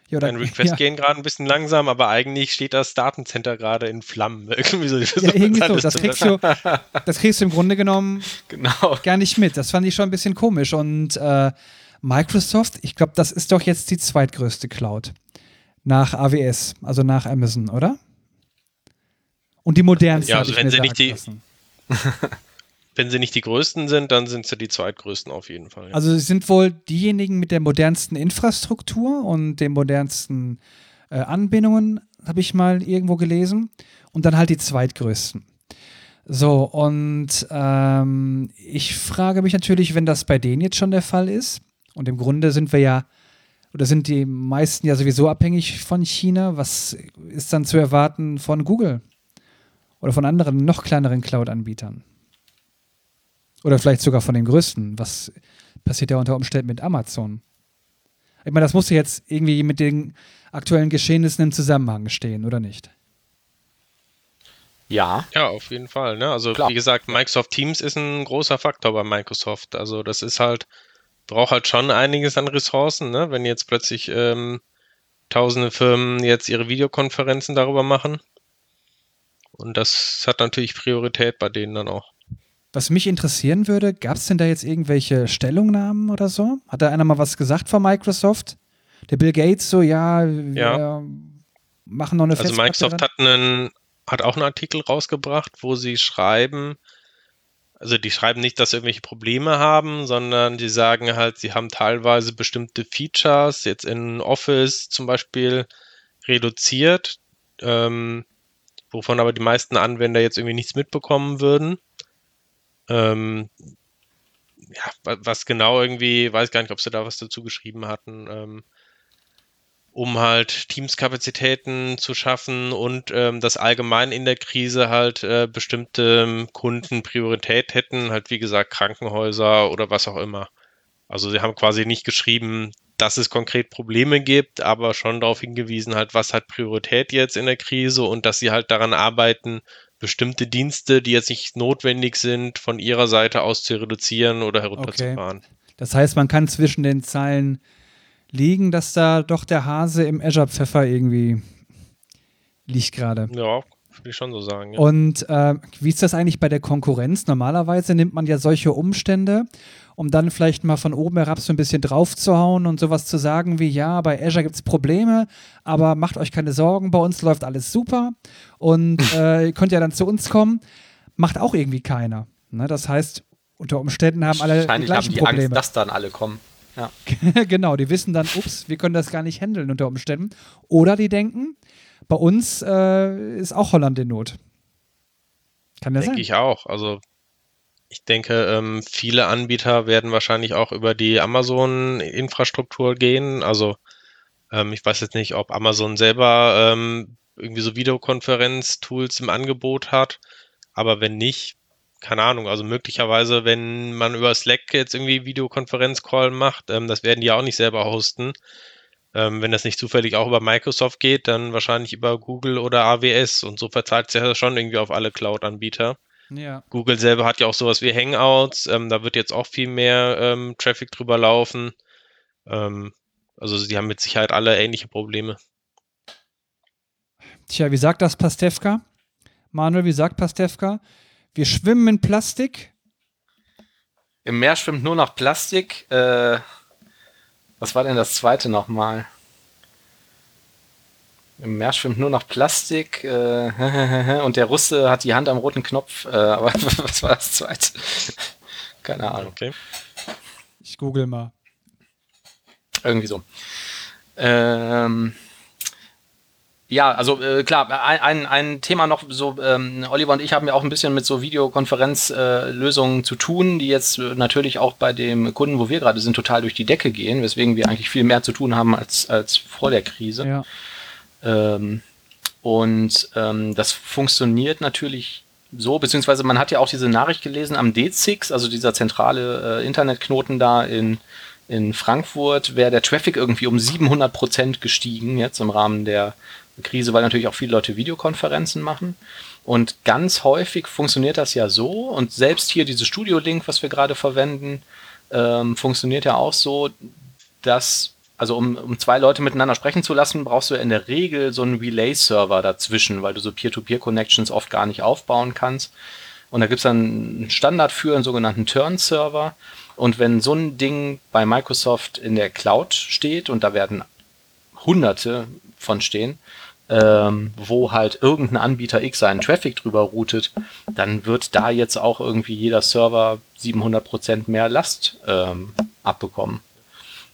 Ja, oder, Dein *laughs* Request ja. gehen gerade ein bisschen langsam, aber eigentlich steht das Datencenter gerade in Flammen. *laughs* irgendwie so. Ja, irgendwie so. Das kriegst, du, das kriegst du im Grunde genommen *laughs* genau. gar nicht mit. Das fand ich schon ein bisschen komisch. Und äh, Microsoft, ich glaube, das ist doch jetzt die zweitgrößte Cloud nach AWS, also nach Amazon, oder? Und die modernsten. Ja, also wenn sie nicht die. *laughs* wenn sie nicht die größten sind, dann sind sie die zweitgrößten auf jeden Fall. Ja. Also sie sind wohl diejenigen mit der modernsten Infrastruktur und dem modernsten äh, Anbindungen, habe ich mal irgendwo gelesen. Und dann halt die zweitgrößten. So, und ähm, ich frage mich natürlich, wenn das bei denen jetzt schon der Fall ist, und im Grunde sind wir ja, oder sind die meisten ja sowieso abhängig von China, was ist dann zu erwarten von Google? Oder von anderen noch kleineren Cloud-Anbietern? Oder vielleicht sogar von den größten. Was passiert ja unter Umständen mit Amazon? Ich meine, das muss ja jetzt irgendwie mit den aktuellen Geschehnissen im Zusammenhang stehen, oder nicht? Ja. Ja, auf jeden Fall. Ne? Also Klar. wie gesagt, Microsoft Teams ist ein großer Faktor bei Microsoft. Also das ist halt, braucht halt schon einiges an Ressourcen, ne? wenn jetzt plötzlich ähm, tausende Firmen jetzt ihre Videokonferenzen darüber machen. Und das hat natürlich Priorität bei denen dann auch. Was mich interessieren würde, gab es denn da jetzt irgendwelche Stellungnahmen oder so? Hat da einer mal was gesagt von Microsoft? Der Bill Gates so, ja, wir ja. machen noch eine Also Microsoft hat, einen, hat auch einen Artikel rausgebracht, wo sie schreiben, also die schreiben nicht, dass sie irgendwelche Probleme haben, sondern die sagen halt, sie haben teilweise bestimmte Features, jetzt in Office zum Beispiel, reduziert, ähm, wovon aber die meisten Anwender jetzt irgendwie nichts mitbekommen würden. Ähm, ja, was genau irgendwie, weiß gar nicht, ob sie da was dazu geschrieben hatten, ähm, um halt Teamskapazitäten zu schaffen und ähm, dass allgemein in der Krise halt äh, bestimmte ähm, Kunden Priorität hätten, halt wie gesagt Krankenhäuser oder was auch immer. Also sie haben quasi nicht geschrieben, dass es konkret Probleme gibt, aber schon darauf hingewiesen, halt, was hat Priorität jetzt in der Krise und dass sie halt daran arbeiten, bestimmte Dienste, die jetzt nicht notwendig sind, von ihrer Seite aus zu reduzieren oder herunterzufahren. Okay. Das heißt, man kann zwischen den Zeilen liegen, dass da doch der Hase im Azure-Pfeffer irgendwie liegt gerade. Ja, würde ich schon so sagen. Ja. Und äh, wie ist das eigentlich bei der Konkurrenz? Normalerweise nimmt man ja solche Umstände, um dann vielleicht mal von oben herab so ein bisschen drauf zu hauen und sowas zu sagen wie, ja, bei Azure gibt es Probleme, aber macht euch keine Sorgen, bei uns läuft alles super und *laughs* äh, ihr könnt ja dann zu uns kommen. Macht auch irgendwie keiner. Ne? Das heißt, unter Umständen haben alle die gleichen haben die Probleme. Angst, dass dann alle kommen. Ja. *laughs* genau, die wissen dann, ups, wir können das gar nicht handeln unter Umständen. Oder die denken, bei uns äh, ist auch Holland in Not. Kann das Denke sein? ich auch. Also ich denke, ähm, viele Anbieter werden wahrscheinlich auch über die Amazon-Infrastruktur gehen. Also ähm, ich weiß jetzt nicht, ob Amazon selber ähm, irgendwie so Videokonferenz-Tools im Angebot hat. Aber wenn nicht, keine Ahnung, also möglicherweise, wenn man über Slack jetzt irgendwie Videokonferenz-Call macht, ähm, das werden die ja auch nicht selber hosten. Ähm, wenn das nicht zufällig auch über Microsoft geht, dann wahrscheinlich über Google oder AWS und so verteilt es ja schon irgendwie auf alle Cloud-Anbieter. Ja. Google selber hat ja auch sowas wie Hangouts, ähm, da wird jetzt auch viel mehr ähm, Traffic drüber laufen. Ähm, also sie haben mit Sicherheit alle ähnliche Probleme. Tja, wie sagt das Pastewka? Manuel, wie sagt Pastewka? Wir schwimmen in Plastik. Im Meer schwimmt nur noch Plastik. Äh, was war denn das zweite nochmal? Im Meer schwimmt nur noch Plastik äh, *laughs* und der Russe hat die Hand am roten Knopf. Äh, *laughs* aber was war das zweite? Keine Ahnung. Okay. Ich google mal. Irgendwie so. Ähm, ja, also äh, klar, ein, ein Thema noch, so ähm, Oliver und ich haben ja auch ein bisschen mit so Videokonferenzlösungen äh, zu tun, die jetzt äh, natürlich auch bei dem Kunden, wo wir gerade sind, total durch die Decke gehen, weswegen wir eigentlich viel mehr zu tun haben als, als vor der Krise. Ja. Ähm, und ähm, das funktioniert natürlich so, beziehungsweise man hat ja auch diese Nachricht gelesen am D6, also dieser zentrale äh, Internetknoten da in, in Frankfurt, wäre der Traffic irgendwie um 700 Prozent gestiegen jetzt im Rahmen der Krise, weil natürlich auch viele Leute Videokonferenzen machen. Und ganz häufig funktioniert das ja so. Und selbst hier dieses Studio-Link, was wir gerade verwenden, ähm, funktioniert ja auch so, dass, also um, um zwei Leute miteinander sprechen zu lassen, brauchst du in der Regel so einen Relay-Server dazwischen, weil du so Peer-to-Peer-Connections oft gar nicht aufbauen kannst. Und da gibt es dann einen Standard für, einen sogenannten Turn-Server. Und wenn so ein Ding bei Microsoft in der Cloud steht und da werden hunderte von stehen, ähm, wo halt irgendein Anbieter X seinen Traffic drüber routet, dann wird da jetzt auch irgendwie jeder Server 700% mehr Last ähm, abbekommen.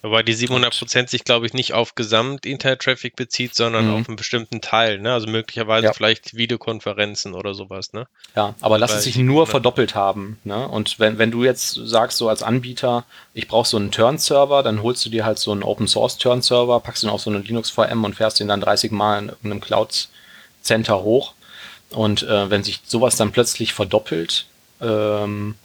Wobei die 700% sich, glaube ich, nicht auf Gesamt-Internet-Traffic bezieht, sondern Mhm. auf einen bestimmten Teil. Ne? Also möglicherweise Ja. vielleicht Videokonferenzen oder sowas. Ne? Ja, aber lass es sich ich- nur ne? verdoppelt haben. Ne? Und wenn, wenn du jetzt sagst, so als Anbieter, ich brauche so einen Turn-Server, dann holst du dir halt so einen Open-Source-Turn-Server, packst ihn auf so eine Linux-VM und fährst ihn dann 30 Mal in irgendeinem Cloud-Center hoch. Und äh, wenn sich sowas dann plötzlich verdoppelt, ähm,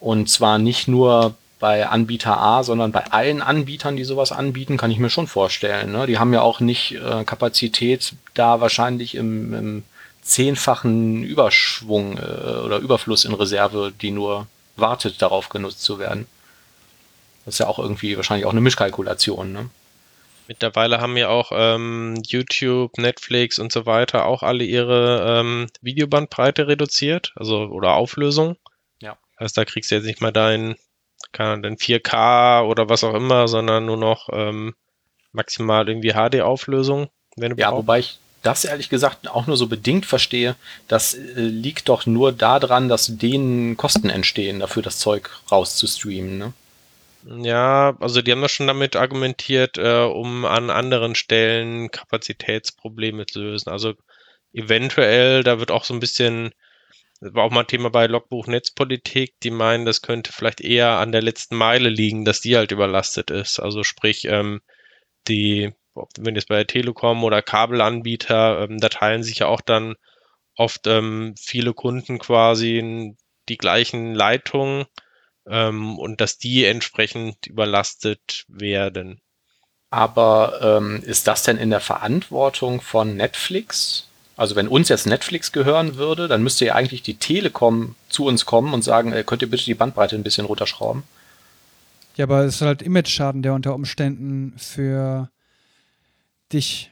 und zwar nicht nur bei Anbieter A, sondern bei allen Anbietern, die sowas anbieten, kann ich mir schon vorstellen. Ne? Die haben ja auch nicht äh, Kapazität, da wahrscheinlich im, im zehnfachen Überschwung äh, oder Überfluss in Reserve, die nur wartet, darauf genutzt zu werden. Das ist ja auch irgendwie wahrscheinlich auch eine Mischkalkulation. Ne? Mittlerweile haben ja auch ähm, YouTube, Netflix und so weiter auch alle ihre ähm, Videobandbreite reduziert, also oder Auflösung. Ja. Heißt, da kriegst du jetzt nicht mal dein, kann, dein 4K oder was auch immer, sondern nur noch ähm, maximal irgendwie HD-Auflösung, wenn du Ja, wobei ich das ehrlich gesagt auch nur so bedingt verstehe. Das äh, liegt doch nur daran, dass denen Kosten entstehen, dafür das Zeug rauszustreamen. Ne? Ja, also die haben das schon damit argumentiert, äh, um an anderen Stellen Kapazitätsprobleme zu lösen. Also eventuell, da wird auch so ein bisschen, das war auch mal Thema bei Logbuch Netzpolitik, die meinen, das könnte vielleicht eher an der letzten Meile liegen, dass die halt überlastet ist. Also sprich, ähm, die, wenn jetzt bei der Telekom oder Kabelanbieter, ähm, da teilen sich ja auch dann oft ähm, viele Kunden quasi die gleichen Leitungen ähm, und dass die entsprechend überlastet werden. Aber ähm, ist das denn in der Verantwortung von Netflix? Also wenn uns jetzt Netflix gehören würde, dann müsste ja eigentlich die Telekom zu uns kommen und sagen, äh, könnt ihr bitte die Bandbreite ein bisschen runterschrauben? Ja, aber es ist halt Image-Schaden, der unter Umständen für dich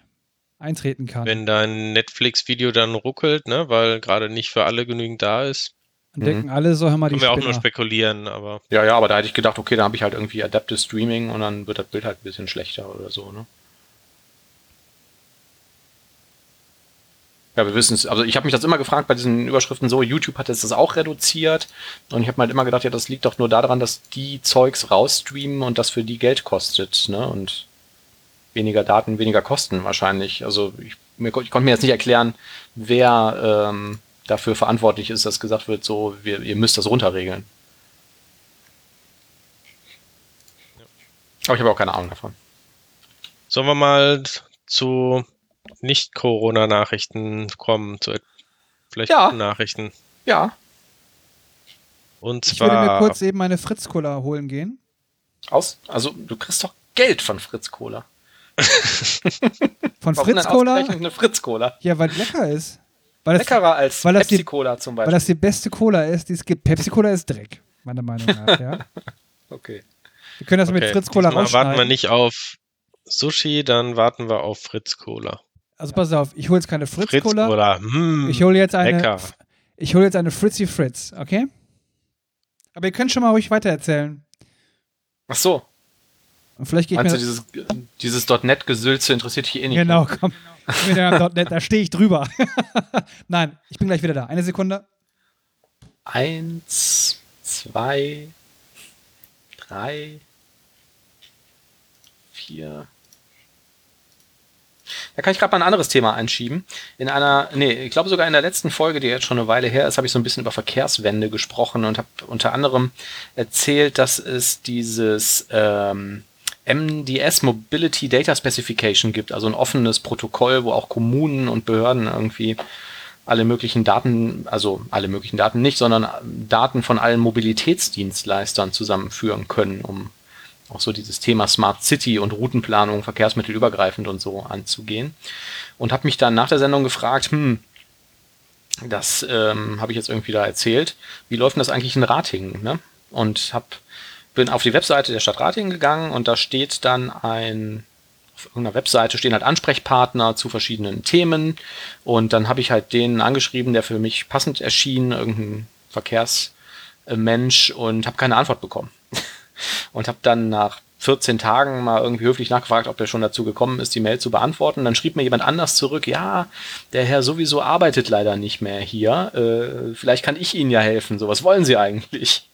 eintreten kann. Wenn dein Netflix-Video dann ruckelt, ne, weil gerade nicht für alle genügend da ist, Dann denken alle so, hör mal, die können wir auch nur spekulieren, aber Ja, ja, aber da hätte ich gedacht, okay, da habe ich halt irgendwie Adaptive Streaming und dann wird das Bild halt ein bisschen schlechter oder so, ne? Ja, wir wissen es. Also ich habe mich das immer gefragt bei diesen Überschriften so, YouTube hat jetzt das auch reduziert und ich habe mir halt immer gedacht, ja, das liegt doch nur daran, dass die Zeugs rausstreamen und das für die Geld kostet, ne? Und weniger Daten, weniger Kosten wahrscheinlich. Also ich, mir, ich konnte mir jetzt nicht erklären, wer ähm, dafür verantwortlich ist, dass gesagt wird, so, wir, ihr müsst das runterregeln. Aber ich habe auch keine Ahnung davon. sollen wir mal zu Nicht-Corona-Nachrichten kommen, zu vielleicht Ja. Nachrichten. Ja, Und Ich würde mir zwar, kurz eben eine Fritz-Cola holen gehen. aus. Also du kriegst doch Geld von Fritz Cola. *laughs* Von Fritz-Cola? eine Fritz Cola. Ja, weil es lecker ist. Weil das, Leckerer als weil das die- Pepsi Cola zum weil Beispiel. das die beste Cola ist, die es gibt. Pepsi-Cola ist Dreck, meiner Meinung nach. Ja. *laughs* okay. Wir können das mit okay, Fritz-Cola diesmal warten wir rausschneiden. nicht auf Sushi, dann warten wir auf Fritz-Cola. Also pass auf, ich hole jetzt keine Fritz-Cola. Fritz-Cola, hm, Ich hole jetzt eine. lecker. Ich hole jetzt eine Fritzy Fritz, okay? Aber ihr könnt schon mal ruhig weitererzählen. Ach so. Und vielleicht geht Meinst mir du, dieses, dieses .NET-Gesülze interessiert dich eh nicht? Genau, komm. Ich bin ja .NET, da stehe ich drüber. *laughs* Nein, ich bin gleich wieder da. Eine Sekunde. Eins, zwei, drei, vier. Da kann ich gerade mal ein anderes Thema einschieben. In einer, nee, ich glaube sogar in der letzten Folge, die jetzt schon eine Weile her ist, habe ich so ein bisschen über Verkehrswende gesprochen und habe unter anderem erzählt, dass es dieses ähm, MDS Mobility Data Specification gibt, also ein offenes Protokoll, wo auch Kommunen und Behörden irgendwie alle möglichen Daten, also alle möglichen Daten nicht, sondern Daten von allen Mobilitätsdienstleistern zusammenführen können, um auch so dieses Thema Smart City und Routenplanung, Verkehrsmittelübergreifend und so anzugehen. Und habe mich dann nach der Sendung gefragt, hm, das ähm, habe ich jetzt irgendwie da erzählt, wie läuft denn das eigentlich in Ratingen? Ne? Und hab, bin auf die Webseite der Stadt Ratingen gegangen und da steht dann ein, auf irgendeiner Webseite stehen halt Ansprechpartner zu verschiedenen Themen und dann habe ich halt den angeschrieben, der für mich passend erschien, irgendein Verkehrsmensch und habe keine Antwort bekommen. Und habe dann nach 14 Tagen mal irgendwie höflich nachgefragt, ob er schon dazu gekommen ist, die Mail zu beantworten. Dann schrieb mir jemand anders zurück, ja, der Herr sowieso arbeitet leider nicht mehr hier. Äh, vielleicht kann ich Ihnen ja helfen. So, was wollen Sie eigentlich?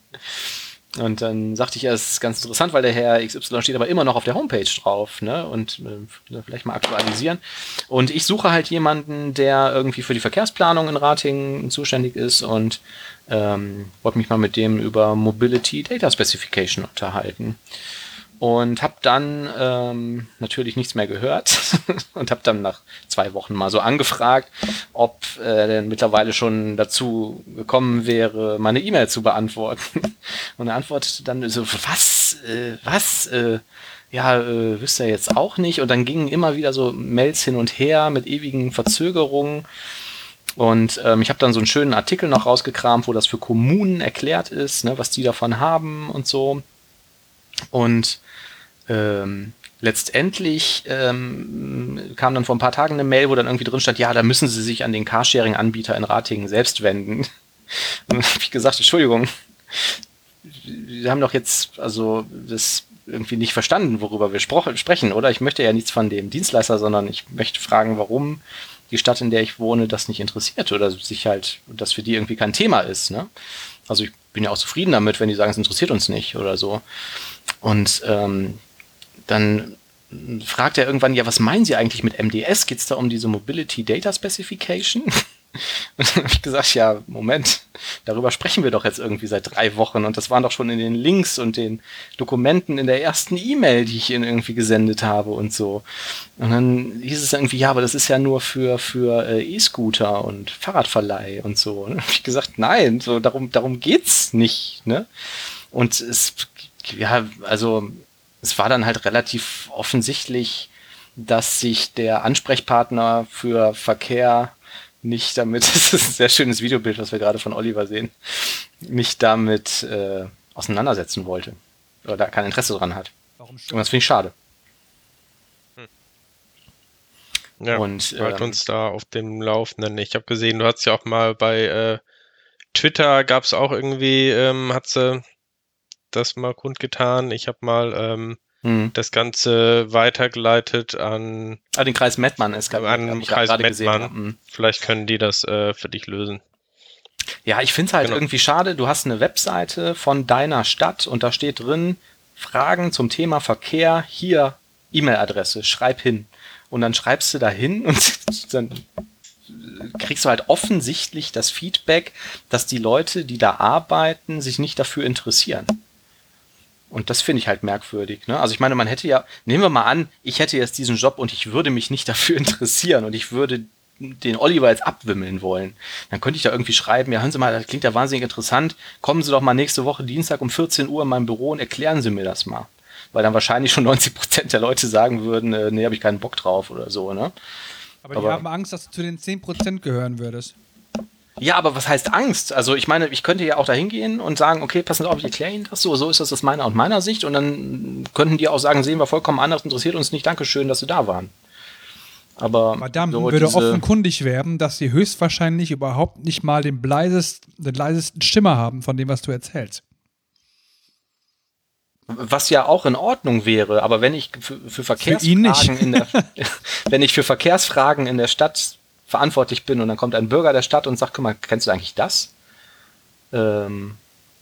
Und dann sagte ich, ja, es ist ganz interessant, weil der Herr XY steht aber immer noch auf der Homepage drauf, ne? Und äh, vielleicht mal aktualisieren. Und ich suche halt jemanden, der irgendwie für die Verkehrsplanung in Ratingen zuständig ist und ähm, wollte mich mal mit dem über Mobility Data Specification unterhalten und habe dann ähm, natürlich nichts mehr gehört *laughs* und habe dann nach zwei Wochen mal so angefragt, ob er denn mittlerweile schon dazu gekommen wäre, meine E-Mail zu beantworten. *laughs* Und er antwortete dann so, was, äh, was, äh, ja, äh, wüsste er jetzt auch nicht. Und dann gingen immer wieder so Mails hin und her mit ewigen Verzögerungen. Und ähm, ich habe dann so einen schönen Artikel noch rausgekramt, wo das für Kommunen erklärt ist, ne, was die davon haben und so. Und ähm, letztendlich ähm, kam dann vor ein paar Tagen eine Mail, wo dann irgendwie drin stand, ja, da müssen Sie sich an den Carsharing-Anbieter in Ratingen selbst wenden. *laughs* Und dann habe ich gesagt, Entschuldigung, wir haben doch jetzt also das irgendwie nicht verstanden, worüber wir sprechen, oder? Ich möchte ja nichts von dem Dienstleister, sondern ich möchte fragen, warum die Stadt, in der ich wohne, das nicht interessiert oder sich halt, dass für die irgendwie kein Thema ist. Ne? Also ich bin ja auch zufrieden damit, wenn die sagen, es interessiert uns nicht oder so. Und ähm, dann fragt er irgendwann, ja, was meinen Sie eigentlich mit MDS? Geht es da um diese Mobility Data Specification? *laughs* Und dann habe ich gesagt, ja, Moment, darüber sprechen wir doch jetzt irgendwie seit drei Wochen und das waren doch schon in den Links und den Dokumenten in der ersten E-Mail, die ich Ihnen irgendwie gesendet habe und so. Und dann hieß es irgendwie, ja, aber das ist ja nur für, für äh, E-Scooter und Fahrradverleih und so. Und dann habe ich gesagt, nein, so darum, darum geht's nicht, ne? Und es, ja, also es war dann halt relativ offensichtlich, dass sich der Ansprechpartner für Verkehr nicht damit, *laughs* das ist ein sehr schönes Videobild, was wir gerade von Oliver sehen, nicht damit äh, auseinandersetzen wollte. Oder da kein Interesse dran hat. Warum Und das finde ich schade. Hm. Ja, und halt ähm, uns da auf dem Laufenden. Ich habe gesehen, du hast ja auch mal bei äh, Twitter gab es auch irgendwie, ähm, hat sie das mal kundgetan. Ich habe mal ähm, hm. das Ganze weitergeleitet an. Ah, den Kreis Mettmann ist gerade an den Kreis Mettmann. Hm. Vielleicht können die das äh, für dich lösen. Ja, ich finde es halt genau. irgendwie schade. Du hast eine Webseite von deiner Stadt und da steht drin Fragen zum Thema Verkehr. Hier E-Mail-Adresse, schreib hin. Und dann schreibst du da hin und *laughs* dann kriegst du halt offensichtlich das Feedback, dass die Leute, die da arbeiten, sich nicht dafür interessieren. Und das finde ich halt merkwürdig. Ne? Also ich meine, man hätte ja, nehmen wir mal an, ich hätte jetzt diesen Job und ich würde mich nicht *laughs* dafür interessieren und ich würde den Oliver jetzt abwimmeln wollen. Dann könnte ich da irgendwie schreiben, ja, hören Sie mal, das klingt ja wahnsinnig interessant. Kommen Sie doch mal nächste Woche Dienstag um 14 Uhr in mein Büro und erklären Sie mir das mal. Weil dann wahrscheinlich schon *laughs* 90 Prozent der Leute sagen würden, äh, nee, habe ich keinen Bock drauf oder so, ne? Aber die Aber, haben Angst, dass du zu den 10 Prozent gehören würdest. Ja, aber was heißt Angst? Also ich meine, ich könnte ja auch da hingehen und sagen, okay, passen Sie auf, ich erkläre Ihnen das so, so ist das aus meiner und meiner Sicht und dann könnten die auch sagen, sehen wir vollkommen anders, interessiert uns nicht, Dankeschön, dass Sie da waren. Aber Madame so würde offenkundig werden, dass sie höchstwahrscheinlich überhaupt nicht mal den, bleisest, den leisesten Stimme haben von dem, was du erzählst. Was ja auch in Ordnung wäre, aber wenn ich für, für Verkehrsfragen für in der, *laughs* *laughs* wenn ich für Verkehrsfragen in der Stadt verantwortlich bin und dann kommt ein Bürger der Stadt und sagt, guck mal, kennst du eigentlich das? Ähm,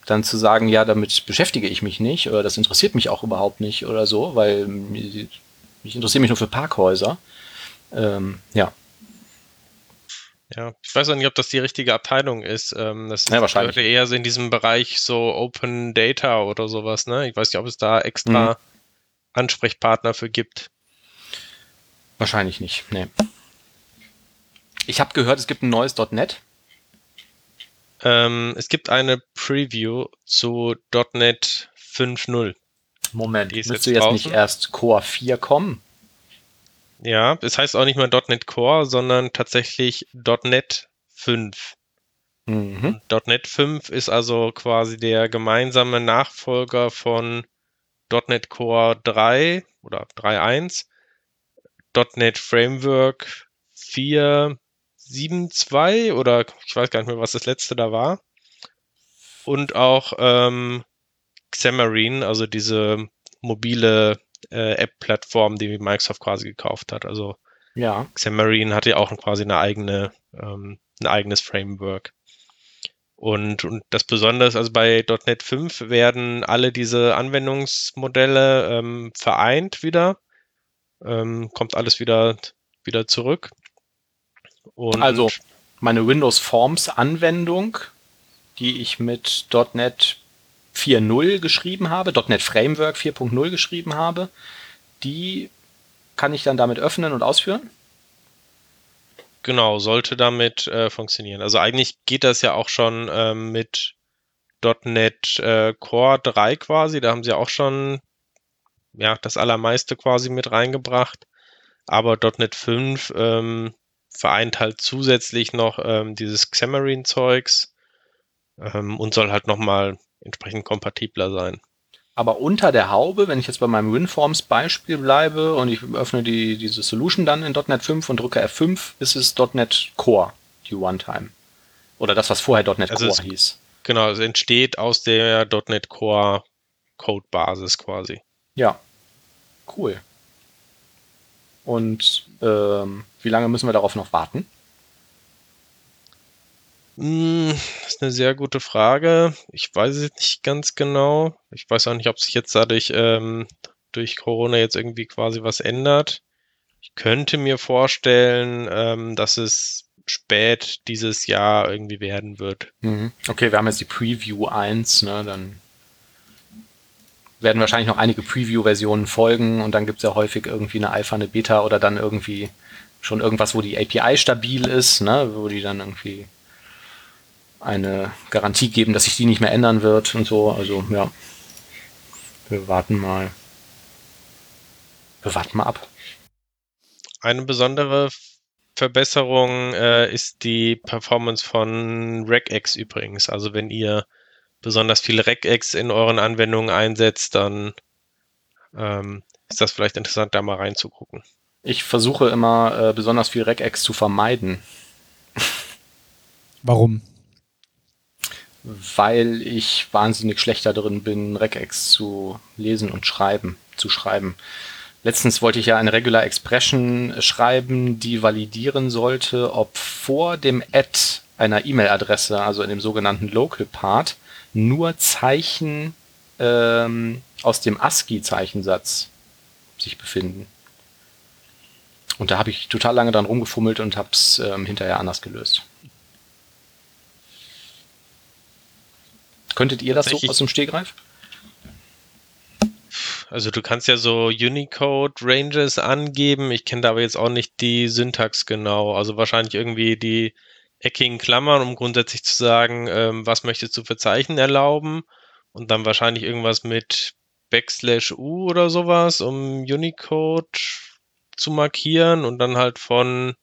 dann zu sagen, ja, damit beschäftige ich mich nicht oder das interessiert mich auch überhaupt nicht oder so, weil ich interessiere mich nur für Parkhäuser. Ähm, ja. Ja, ich weiß auch nicht, ob das die richtige Abteilung ist. Ähm, das ja, wahrscheinlich. eher so in diesem Bereich so Open Data oder sowas, ne? Ich weiß nicht, ob es da extra mhm. Ansprechpartner für gibt. Wahrscheinlich nicht, ne. Ich habe gehört, es gibt ein neues .NET. Ähm, es gibt eine Preview zu .NET 5.0. Moment, die müsste jetzt, jetzt nicht erst Core 4 kommen? Ja, es heißt auch nicht mal .NET Core, sondern tatsächlich .NET 5. Mhm. .NET 5 ist also quasi der gemeinsame Nachfolger von .NET Core 3 oder 3.1, .NET Framework 4 7.2 oder ich weiß gar nicht mehr, was das letzte da war. Und auch ähm, Xamarin, also diese mobile äh, App-Plattform, die Microsoft quasi gekauft hat. Also ja. Xamarin hatte ja auch quasi eine eigene, ähm, ein eigenes Framework. Und, und das Besondere ist, also bei .NET 5 werden alle diese Anwendungsmodelle ähm, vereint wieder. Ähm, kommt alles wieder, wieder zurück. Und also meine Windows Forms Anwendung, die ich mit .NET 4.0 geschrieben habe, .NET Framework 4.0 geschrieben habe, die kann ich dann damit öffnen und ausführen? Genau, sollte damit äh, funktionieren. Also eigentlich geht das ja auch schon ähm, mit .NET äh, Core 3 quasi. Da haben sie auch schon ja, das allermeiste quasi mit reingebracht. Aber .NET 5 ähm, vereint halt zusätzlich noch ähm, dieses Xamarin-Zeugs ähm, und soll halt nochmal entsprechend kompatibler sein. Aber unter der Haube, wenn ich jetzt bei meinem WinForms Beispiel bleibe und ich öffne die, diese Solution dann in .NET 5 und drücke F5, ist es .NET Core, die One-Time. Oder das, was vorher .NET also Core es, hieß. Genau, es entsteht aus der .NET Core Codebasis quasi. Ja, cool. Und ähm, wie lange müssen wir darauf noch warten? Hm, das ist eine sehr gute Frage. Ich weiß es nicht ganz genau. Ich weiß auch nicht, ob sich jetzt dadurch ähm, durch Corona jetzt irgendwie quasi was ändert. Ich könnte mir vorstellen, ähm, dass es spät dieses Jahr irgendwie werden wird. Mhm. Okay, wir haben jetzt die Preview 1, ne? Dann werden wahrscheinlich noch einige Preview-Versionen folgen und dann gibt es ja häufig irgendwie eine Alpha, eine Beta oder dann irgendwie schon irgendwas, wo die API stabil ist, ne? wo die dann irgendwie eine Garantie geben, dass sich die nicht mehr ändern wird und so. Also ja, wir warten mal. Wir warten mal ab. Eine besondere Verbesserung äh, ist die Performance von regex übrigens. Also wenn ihr besonders viel regex in euren Anwendungen einsetzt, dann ähm, ist das vielleicht interessant, da mal reinzugucken. Ich versuche immer äh, besonders viel regex zu vermeiden. Warum? weil ich wahnsinnig schlechter drin bin, Regex zu lesen und schreiben, zu schreiben. Letztens wollte ich ja eine Regular Expression schreiben, die validieren sollte, ob vor dem Add einer E-Mail-Adresse, also in dem sogenannten Local Part, nur Zeichen ähm, aus dem ASCII-Zeichensatz sich befinden. Und da habe ich total lange dran rumgefummelt und habe es ähm, hinterher anders gelöst. Könntet ihr das so aus dem Stegreif? Also du kannst ja so Unicode-Ranges angeben. Ich kenne da aber jetzt auch nicht die Syntax genau. Also wahrscheinlich irgendwie die eckigen Klammern, um grundsätzlich zu sagen, ähm, was möchtest du für Zeichen erlauben. Und dann wahrscheinlich irgendwas mit Backslash U oder sowas, um Unicode zu markieren und dann halt von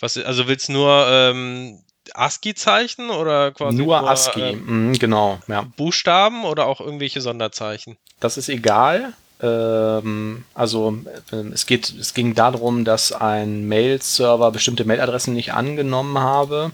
was, also willst nur ähm, ASCII-Zeichen oder quasi nur, nur ASCII, ähm, mm, genau. Ja. Buchstaben oder auch irgendwelche Sonderzeichen? Das ist egal. Ähm, also ähm, es geht, es ging darum, dass ein Mail-Server bestimmte Mailadressen nicht angenommen habe.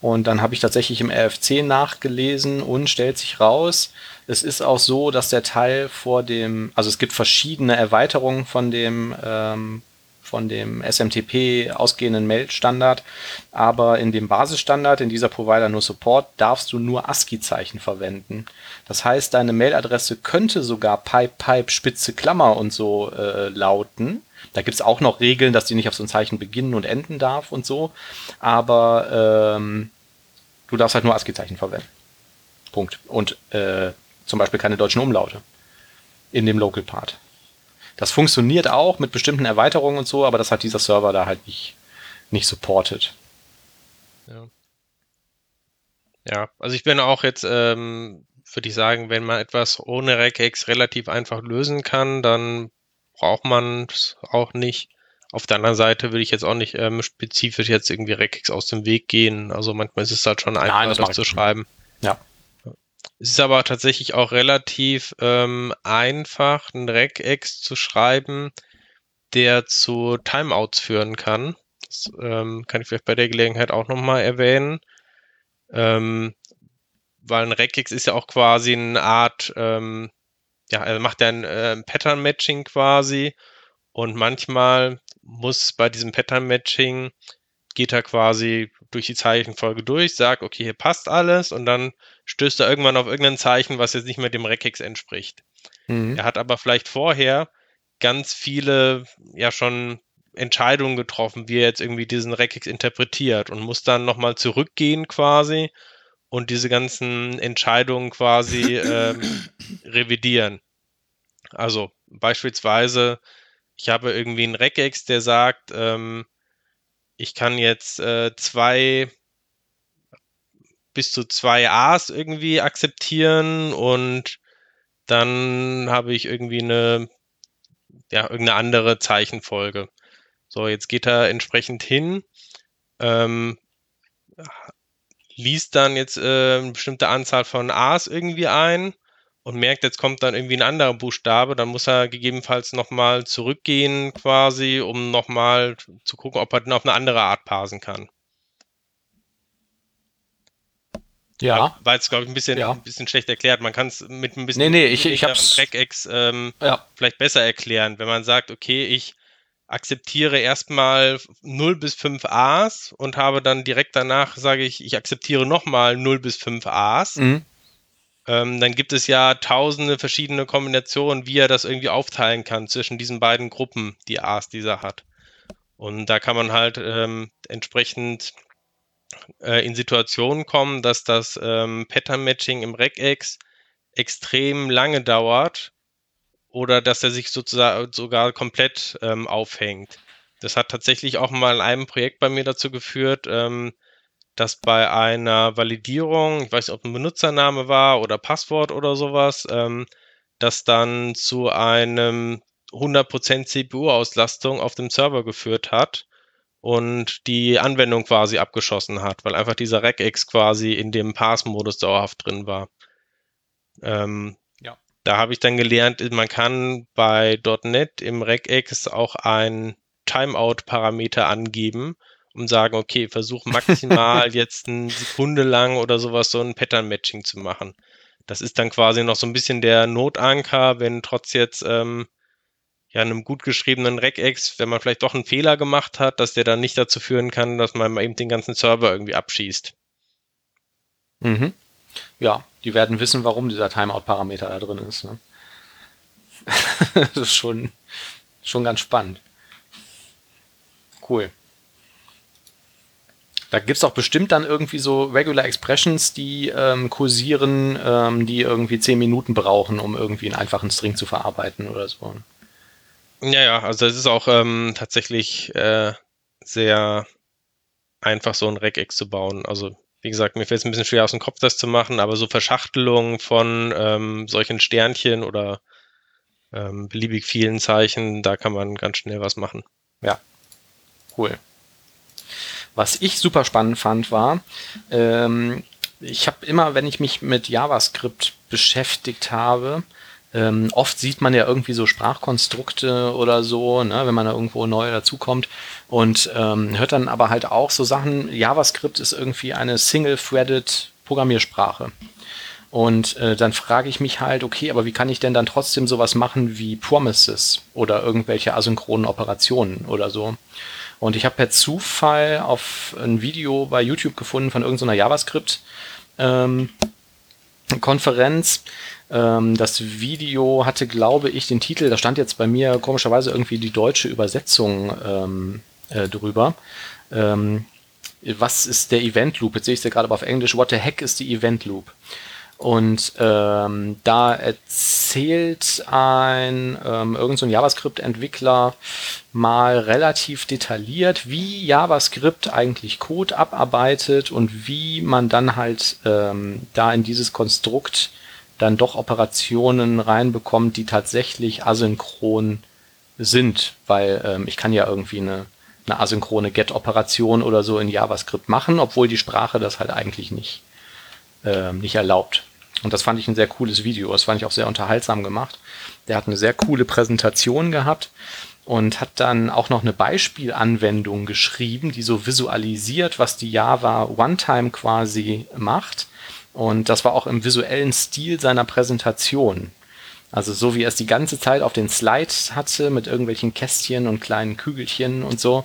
Und dann habe ich tatsächlich im RFC nachgelesen und stellt sich raus, es ist auch so, dass der Teil vor dem, also es gibt verschiedene Erweiterungen von dem ähm, von dem SMTP ausgehenden Mail-Standard. Aber in dem Basisstandard, in dieser Provider nur Support, darfst du nur ASCII-Zeichen verwenden. Das heißt, deine Mailadresse könnte sogar Pipe, Pipe, Spitze, Klammer und so äh, lauten. Da gibt es auch noch Regeln, dass die nicht auf so ein Zeichen beginnen und enden darf und so. Aber ähm, du darfst halt nur ASCII-Zeichen verwenden. Punkt. Und äh, zum Beispiel keine deutschen Umlaute in dem Local Part. Das funktioniert auch mit bestimmten Erweiterungen und so, aber das hat dieser Server da halt nicht, nicht supported. Ja. Ja, also ich bin auch jetzt, ähm, würde ich sagen, wenn man etwas ohne Regex relativ einfach lösen kann, dann braucht man es auch nicht. Auf der anderen Seite würde ich jetzt auch nicht ähm, spezifisch jetzt irgendwie Regex aus dem Weg gehen. Also manchmal ist es halt schon einfach, Nein, das, das zu schreiben. Ja. Es ist aber tatsächlich auch relativ ähm, einfach, einen Regex zu schreiben, der zu Timeouts führen kann. Das ähm, kann ich vielleicht bei der Gelegenheit auch nochmal erwähnen. Ähm, weil ein Regex ist ja auch quasi eine Art, ähm, ja, er macht ja ein äh, Pattern-Matching quasi. Und manchmal muss bei diesem Pattern-Matching geht er quasi durch die Zeichenfolge durch, sagt, okay, hier passt alles und dann stößt er irgendwann auf irgendein Zeichen, was jetzt nicht mehr dem Regex entspricht. Mhm. Er hat aber vielleicht vorher ganz viele ja schon Entscheidungen getroffen, wie er jetzt irgendwie diesen Regex interpretiert und muss dann nochmal zurückgehen quasi und diese ganzen Entscheidungen quasi ähm, *clears throat* revidieren. Also beispielsweise, ich habe irgendwie einen Regex, der sagt, ähm, ich kann jetzt äh, zwei bis zu zwei A's irgendwie akzeptieren und dann habe ich irgendwie eine, ja, irgendeine andere Zeichenfolge. So, jetzt geht er entsprechend hin, ähm, liest dann jetzt äh, eine bestimmte Anzahl von A's irgendwie ein und merkt, jetzt kommt dann irgendwie ein anderer Buchstabe, dann muss er gegebenenfalls nochmal zurückgehen quasi, um nochmal zu gucken, ob er den auf eine andere Art parsen kann. Ja. War jetzt, glaube ich, ein bisschen, ja. ein bisschen schlecht erklärt. Man kann es mit ein bisschen nee, nee, ich, ich hab's, ähm, ja. vielleicht besser erklären, wenn man sagt, okay, ich akzeptiere erstmal 0 bis 5 A's und habe dann direkt danach, sage ich, ich akzeptiere nochmal 0 bis 5 A's. Mhm. Ähm, dann gibt es ja tausende verschiedene Kombinationen, wie er das irgendwie aufteilen kann zwischen diesen beiden Gruppen, die A's, die er hat. Und da kann man halt ähm, entsprechend äh, in Situationen kommen, dass das ähm, Pattern-Matching im Regex extrem lange dauert oder dass er sich sozusagen sogar komplett ähm, aufhängt. Das hat tatsächlich auch mal in einem Projekt bei mir dazu geführt, ähm, dass bei einer Validierung, ich weiß nicht, ob ein Benutzername war oder Passwort oder sowas, ähm, das dann zu einem 100% CPU-Auslastung auf dem Server geführt hat und die Anwendung quasi abgeschossen hat, weil einfach dieser Regex quasi in dem Pass-Modus dauerhaft drin war. Ähm. Da habe ich dann gelernt, man kann bei .NET im Regex auch einen Timeout-Parameter angeben und sagen, okay, versuch maximal *laughs* jetzt eine Sekunde lang oder sowas so ein Pattern-Matching zu machen. Das ist dann quasi noch so ein bisschen der Notanker, wenn trotz jetzt ähm, ja, einem gut geschriebenen Regex, wenn man vielleicht doch einen Fehler gemacht hat, dass der dann nicht dazu führen kann, dass man eben den ganzen Server irgendwie abschießt. Mhm. Ja, die werden wissen, warum dieser Timeout-Parameter da drin ist. Ne? *laughs* das ist schon, schon ganz spannend. Cool. Da gibt es auch bestimmt dann irgendwie so Regular Expressions, die ähm, kursieren, ähm, die irgendwie 10 Minuten brauchen, um irgendwie einen einfachen String zu verarbeiten oder so. Ja, ja, also es ist auch ähm, tatsächlich äh, sehr einfach, so ein Regex zu bauen. Also, wie gesagt, mir fällt es ein bisschen schwer aus dem Kopf, das zu machen, aber so Verschachtelungen von ähm, solchen Sternchen oder ähm, beliebig vielen Zeichen, da kann man ganz schnell was machen. Ja, cool. Was ich super spannend fand, war, ähm, ich habe immer, wenn ich mich mit JavaScript beschäftigt habe, ähm, oft sieht man ja irgendwie so Sprachkonstrukte oder so, ne, wenn man da irgendwo neu dazukommt und ähm, hört dann aber halt auch so Sachen, JavaScript ist irgendwie eine Single-Threaded Programmiersprache. Und äh, dann frage ich mich halt, okay, aber wie kann ich denn dann trotzdem sowas machen wie Promises oder irgendwelche asynchronen Operationen oder so? Und ich habe per Zufall auf ein Video bei YouTube gefunden von irgendeiner JavaScript ähm, ähm, das Video hatte, glaube ich, den Titel, da stand jetzt bei mir komischerweise irgendwie die deutsche Übersetzung ähm, äh, drüber. Ähm, was ist der Event Loop? Jetzt sehe ich es ja gerade auf Englisch. What the heck ist die Event Loop? Und ähm, da erzählt ein ähm, irgend so JavaScript-Entwickler mal relativ detailliert, wie JavaScript eigentlich Code abarbeitet und wie man dann halt ähm, da in dieses Konstrukt dann doch Operationen reinbekommt, die tatsächlich asynchron sind, weil ähm, ich kann ja irgendwie eine, eine asynchrone Get-Operation oder so in JavaScript machen, obwohl die Sprache das halt eigentlich nicht, ähm, nicht erlaubt. Und das fand ich ein sehr cooles Video. Das fand ich auch sehr unterhaltsam gemacht. Der hat eine sehr coole Präsentation gehabt und hat dann auch noch eine Beispielanwendung geschrieben, die so visualisiert, was die Java One-Time quasi macht und das war auch im visuellen Stil seiner Präsentation. Also so wie er es die ganze Zeit auf den Slides hatte mit irgendwelchen Kästchen und kleinen Kügelchen und so.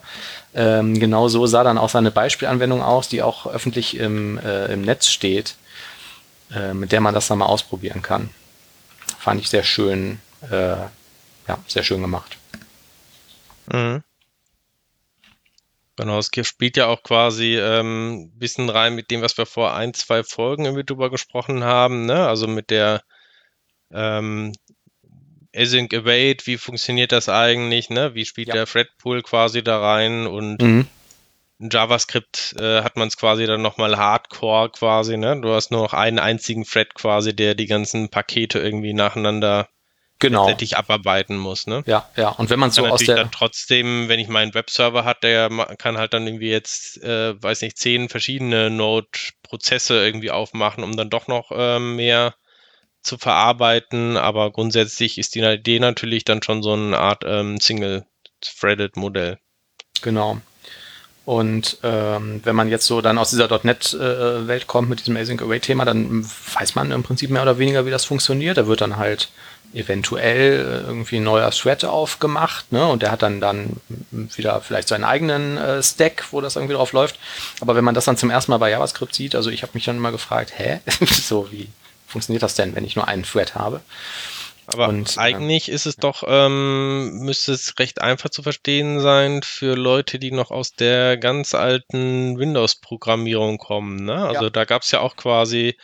Ähm, genau so sah dann auch seine Beispielanwendung aus, die auch öffentlich im, äh, im Netz steht, äh, mit der man das dann mal ausprobieren kann. Fand ich sehr schön, äh, ja, sehr schön gemacht. Mhm. Genau, es spielt ja auch quasi ähm, ein bisschen rein mit dem, was wir vor ein, zwei Folgen irgendwie drüber gesprochen haben, ne? Also mit der ähm, Async Await, wie funktioniert das eigentlich, ne? Wie spielt ja. der Thread-Pool quasi da rein und mhm. in JavaScript äh, hat man es quasi dann nochmal Hardcore quasi, ne? Du hast nur noch einen einzigen Thread quasi, der die ganzen Pakete irgendwie nacheinander genau. letztendlich abarbeiten muss. Ne? Ja, ja. Und wenn man so aus der. Dann trotzdem, wenn ich meinen Webserver hat, der kann halt dann irgendwie jetzt, äh, weiß nicht, zehn verschiedene Node-Prozesse irgendwie aufmachen, um dann doch noch äh, mehr zu verarbeiten. Aber grundsätzlich ist die Idee natürlich dann schon so eine Art ähm, Single-Threaded-Modell. Genau. Und ähm, wenn man jetzt so dann aus dieser .NET-Welt äh, kommt mit diesem Async Await-Thema, dann weiß man im Prinzip mehr oder weniger, wie das funktioniert. Da wird dann halt eventuell irgendwie ein neuer Thread aufgemacht, ne? Und der hat dann dann wieder vielleicht seinen eigenen äh, Stack, wo das irgendwie drauf läuft. Aber wenn man das dann zum ersten Mal bei JavaScript sieht, also ich habe mich dann immer gefragt, hä, *laughs* so wie funktioniert das denn, wenn ich nur einen Thread habe? Aber und, eigentlich äh, ist es doch, ähm, müsste es recht einfach zu verstehen sein für Leute, die noch aus der ganz alten Windows-Programmierung kommen. Ne? Also ja. da gab es ja auch quasi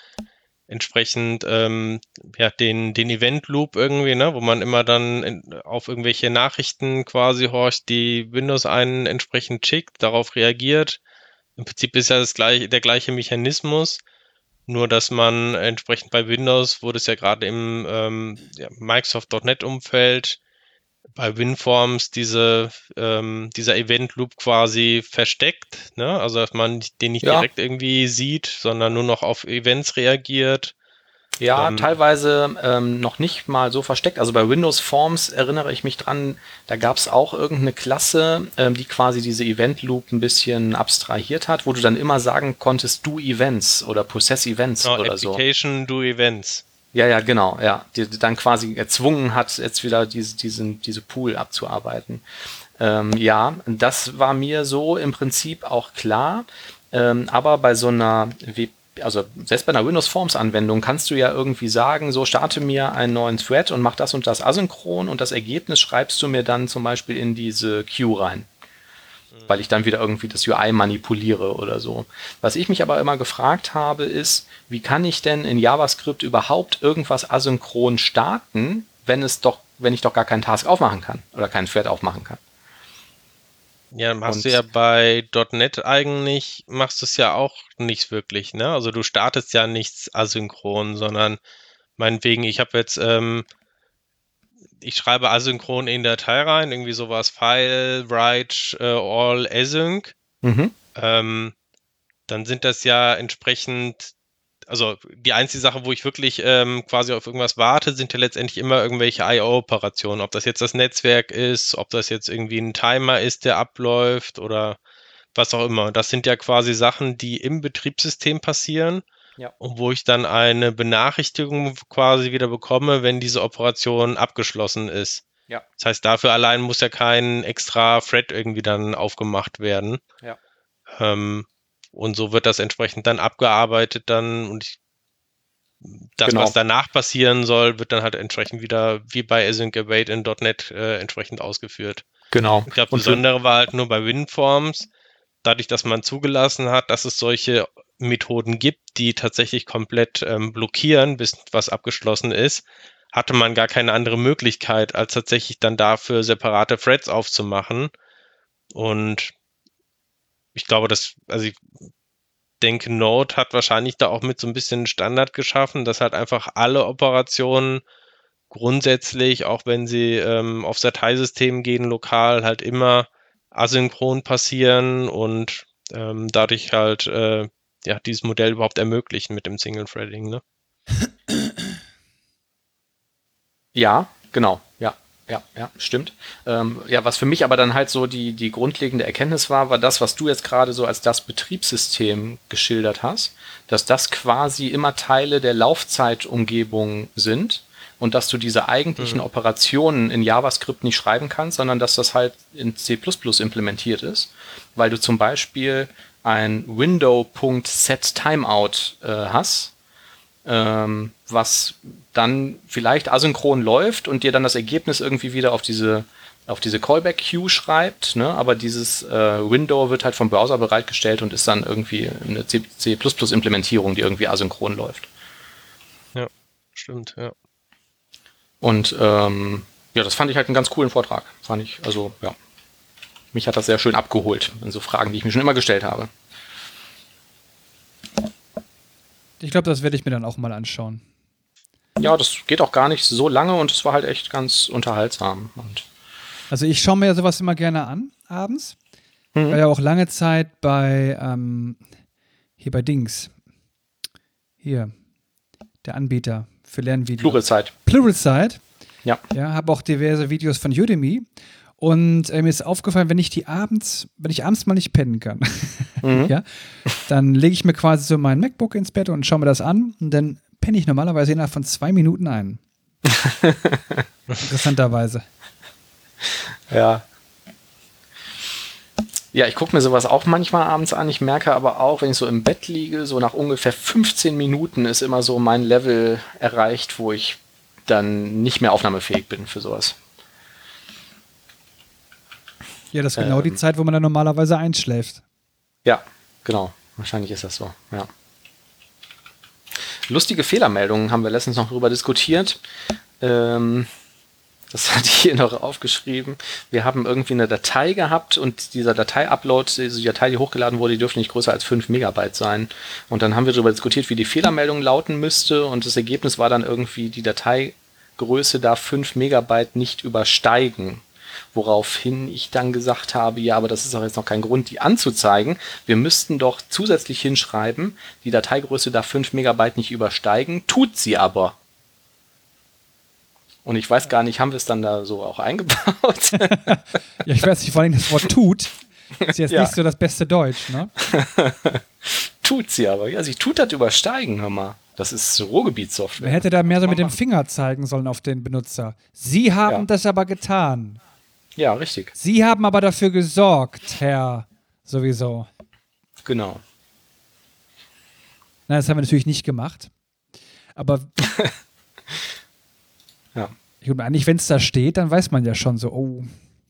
entsprechend ähm, ja, den, den Event-Loop irgendwie, ne, wo man immer dann in, auf irgendwelche Nachrichten quasi horcht, die Windows einen entsprechend schickt, darauf reagiert. Im Prinzip ist ja das gleiche, der gleiche Mechanismus, nur dass man entsprechend bei Windows wurde es ja gerade im ähm, ja, Microsoft.NET-Umfeld bei WinForms diese, ähm, dieser Event-Loop quasi versteckt, ne? Also dass man den nicht ja. direkt irgendwie sieht, sondern nur noch auf Events reagiert. Ja, ähm, teilweise ähm, noch nicht mal so versteckt. Also bei Windows Forms erinnere ich mich dran, da gab es auch irgendeine Klasse, ähm, die quasi diese Event Loop ein bisschen abstrahiert hat, wo du dann immer sagen konntest, do Events oder Possess Events no, oder Application so. Application do Events. Ja, ja, genau, ja. Die, die dann quasi erzwungen hat, jetzt wieder diese, diesen, diese Pool abzuarbeiten. Ähm, ja, das war mir so im Prinzip auch klar. Ähm, aber bei so einer WP also selbst bei einer Windows Forms Anwendung kannst du ja irgendwie sagen, so starte mir einen neuen Thread und mach das und das asynchron und das Ergebnis schreibst du mir dann zum Beispiel in diese Queue rein weil ich dann wieder irgendwie das UI manipuliere oder so. Was ich mich aber immer gefragt habe, ist, wie kann ich denn in JavaScript überhaupt irgendwas asynchron starten, wenn es doch, wenn ich doch gar keinen Task aufmachen kann oder keinen Thread aufmachen kann? Ja, machst du ja bei .NET eigentlich, machst du es ja auch nicht wirklich, ne? Also du startest ja nichts asynchron, sondern meinetwegen, ich habe jetzt ähm, ich schreibe asynchron in Datei rein, irgendwie sowas File, Write, uh, All Async. Mhm. Ähm, dann sind das ja entsprechend, also die einzige Sache, wo ich wirklich ähm, quasi auf irgendwas warte, sind ja letztendlich immer irgendwelche IO-Operationen. Ob das jetzt das Netzwerk ist, ob das jetzt irgendwie ein Timer ist, der abläuft oder was auch immer. Das sind ja quasi Sachen, die im Betriebssystem passieren ja. Und wo ich dann eine Benachrichtigung quasi wieder bekomme, wenn diese Operation abgeschlossen ist. Ja. Das heißt, dafür allein muss ja kein extra Thread irgendwie dann aufgemacht werden. Ja. Ähm, und so wird das entsprechend dann abgearbeitet dann und ich, das, genau. was danach passieren soll, wird dann halt entsprechend wieder wie bei Async Await in .NET äh, entsprechend ausgeführt. Genau. Ich glaube, das Besondere war halt nur bei WinForms, dadurch, dass man zugelassen hat, dass es solche Methoden gibt, die tatsächlich komplett ähm, blockieren, bis was abgeschlossen ist, hatte man gar keine andere Möglichkeit, als tatsächlich dann dafür separate Threads aufzumachen. Und ich glaube, dass, also ich denke, Node hat wahrscheinlich da auch mit so ein bisschen Standard geschaffen, dass halt einfach alle Operationen grundsätzlich, auch wenn sie ähm, aufs Dateisystem gehen, lokal halt immer asynchron passieren und ähm, dadurch halt äh, ja, dieses Modell überhaupt ermöglichen mit dem Single-Threading. Ne? Ja, genau, ja. Ja, ja, stimmt. Ähm, ja, was für mich aber dann halt so die, die grundlegende Erkenntnis war, war das, was du jetzt gerade so als das Betriebssystem geschildert hast, dass das quasi immer Teile der Laufzeitumgebung sind und dass du diese eigentlichen mhm. Operationen in JavaScript nicht schreiben kannst, sondern dass das halt in C implementiert ist, weil du zum Beispiel ein Window.setTimeout äh, hast, ähm, was dann vielleicht asynchron läuft und dir dann das Ergebnis irgendwie wieder auf diese auf diese Callback-Queue schreibt, ne? aber dieses äh, Window wird halt vom Browser bereitgestellt und ist dann irgendwie eine C++-Implementierung, die irgendwie asynchron läuft. Ja, stimmt, ja. Und ähm, ja, das fand ich halt einen ganz coolen Vortrag. Fand ich, also ja, mich hat das sehr schön abgeholt in so Fragen, die ich mir schon immer gestellt habe. Ich glaube, das werde ich mir dann auch mal anschauen. Ja, das geht auch gar nicht so lange und es war halt echt ganz unterhaltsam. Und also ich schaue mir ja sowas immer gerne an, abends. Mhm. War ja auch lange Zeit bei, ähm, hier bei Dings. Hier, der Anbieter für Lernvideos. Pluralsight. Pluralsight. Ja. Ja, habe auch diverse Videos von Udemy. Und äh, mir ist aufgefallen, wenn ich die abends, wenn ich abends mal nicht pennen kann, *laughs* mhm. ja, dann lege ich mir quasi so mein MacBook ins Bett und schaue mir das an und dann penne ich normalerweise innerhalb von zwei Minuten ein. *laughs* Interessanterweise. Ja. Ja, ich gucke mir sowas auch manchmal abends an. Ich merke aber auch, wenn ich so im Bett liege, so nach ungefähr 15 Minuten ist immer so mein Level erreicht, wo ich dann nicht mehr aufnahmefähig bin für sowas. Ja, das ist genau ähm, die Zeit, wo man dann normalerweise einschläft. Ja, genau. Wahrscheinlich ist das so, ja. Lustige Fehlermeldungen haben wir letztens noch darüber diskutiert. Ähm, das *laughs* hatte ich hier noch aufgeschrieben. Wir haben irgendwie eine Datei gehabt und dieser Datei-Upload, diese Datei, die hochgeladen wurde, die dürfte nicht größer als 5 Megabyte sein. Und dann haben wir darüber diskutiert, wie die Fehlermeldung lauten müsste und das Ergebnis war dann irgendwie, die Dateigröße darf 5 Megabyte nicht übersteigen. Woraufhin ich dann gesagt habe, ja, aber das ist doch jetzt noch kein Grund, die anzuzeigen. Wir müssten doch zusätzlich hinschreiben, die Dateigröße darf 5 Megabyte nicht übersteigen, tut sie aber. Und ich weiß gar nicht, haben wir es dann da so auch eingebaut? *laughs* ja, ich weiß nicht, vor allem das Wort tut ist jetzt ja. nicht so das beste Deutsch, ne? *laughs* tut sie aber. Ja, sie tut das übersteigen, hör mal. Das ist Ruhrgebietssoftware. Wer hätte da mehr so mit dem Finger zeigen sollen auf den Benutzer? Sie haben ja. das aber getan. Ja, richtig. Sie haben aber dafür gesorgt, Herr sowieso. Genau. Na, das haben wir natürlich nicht gemacht. Aber *laughs* Ja. Und eigentlich, wenn es da steht, dann weiß man ja schon so, oh,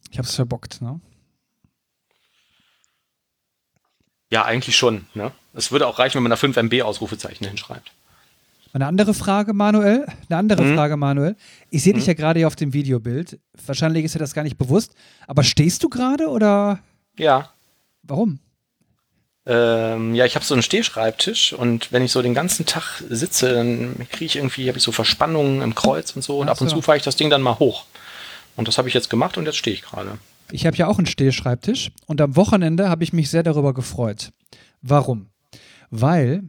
ich habe es verbockt, ne? Ja, eigentlich schon. Ne? Es würde auch reichen, wenn man da 5 MB Ausrufezeichen hinschreibt. Eine andere Frage, Manuel. Eine andere mhm. Frage, Manuel. Ich sehe mhm. dich ja gerade hier auf dem Videobild. Wahrscheinlich ist dir das gar nicht bewusst. Aber stehst du gerade oder? Ja. Warum? Ähm, ja, ich habe so einen Stehschreibtisch und wenn ich so den ganzen Tag sitze, dann kriege ich irgendwie, habe ich so Verspannungen im Kreuz und so und Ach ab und zu fahre ich das Ding dann mal hoch. Und das habe ich jetzt gemacht und jetzt stehe ich gerade. Ich habe ja auch einen Stehschreibtisch und am Wochenende habe ich mich sehr darüber gefreut. Warum? Weil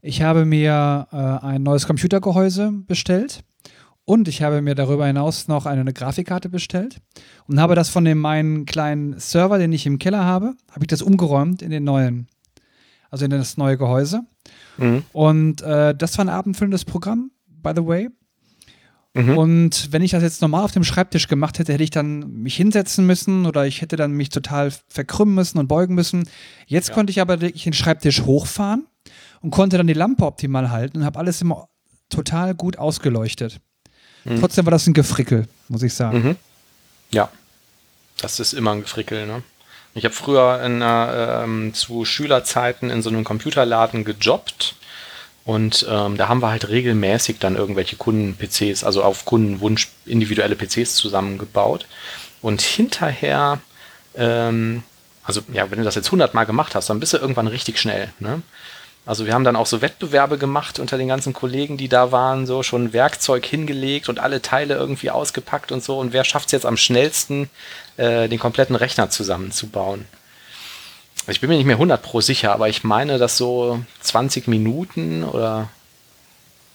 ich habe mir äh, ein neues Computergehäuse bestellt und ich habe mir darüber hinaus noch eine, eine Grafikkarte bestellt und habe das von dem meinen kleinen Server, den ich im Keller habe, habe ich das umgeräumt in den neuen also in das neue Gehäuse. Mhm. Und äh, das war ein abendfüllendes Programm, by the way. Mhm. Und wenn ich das jetzt normal auf dem Schreibtisch gemacht hätte, hätte ich dann mich hinsetzen müssen oder ich hätte dann mich total verkrümmen müssen und beugen müssen. Jetzt ja. konnte ich aber den Schreibtisch hochfahren und konnte dann die Lampe optimal halten und habe alles immer total gut ausgeleuchtet. Mhm. Trotzdem war das ein Gefrickel, muss ich sagen. Mhm. Ja, das ist immer ein Gefrickel, ne? Ich habe früher in, ähm, zu Schülerzeiten in so einem Computerladen gejobbt. Und ähm, da haben wir halt regelmäßig dann irgendwelche Kunden-PCs, also auf Kundenwunsch individuelle PCs zusammengebaut. Und hinterher, ähm, also ja, wenn du das jetzt 100 Mal gemacht hast, dann bist du irgendwann richtig schnell. Ne? Also wir haben dann auch so Wettbewerbe gemacht unter den ganzen Kollegen, die da waren, so schon Werkzeug hingelegt und alle Teile irgendwie ausgepackt und so. Und wer schafft es jetzt am schnellsten, äh, den kompletten Rechner zusammenzubauen? Ich bin mir nicht mehr 100 pro sicher, aber ich meine, dass so 20 Minuten oder,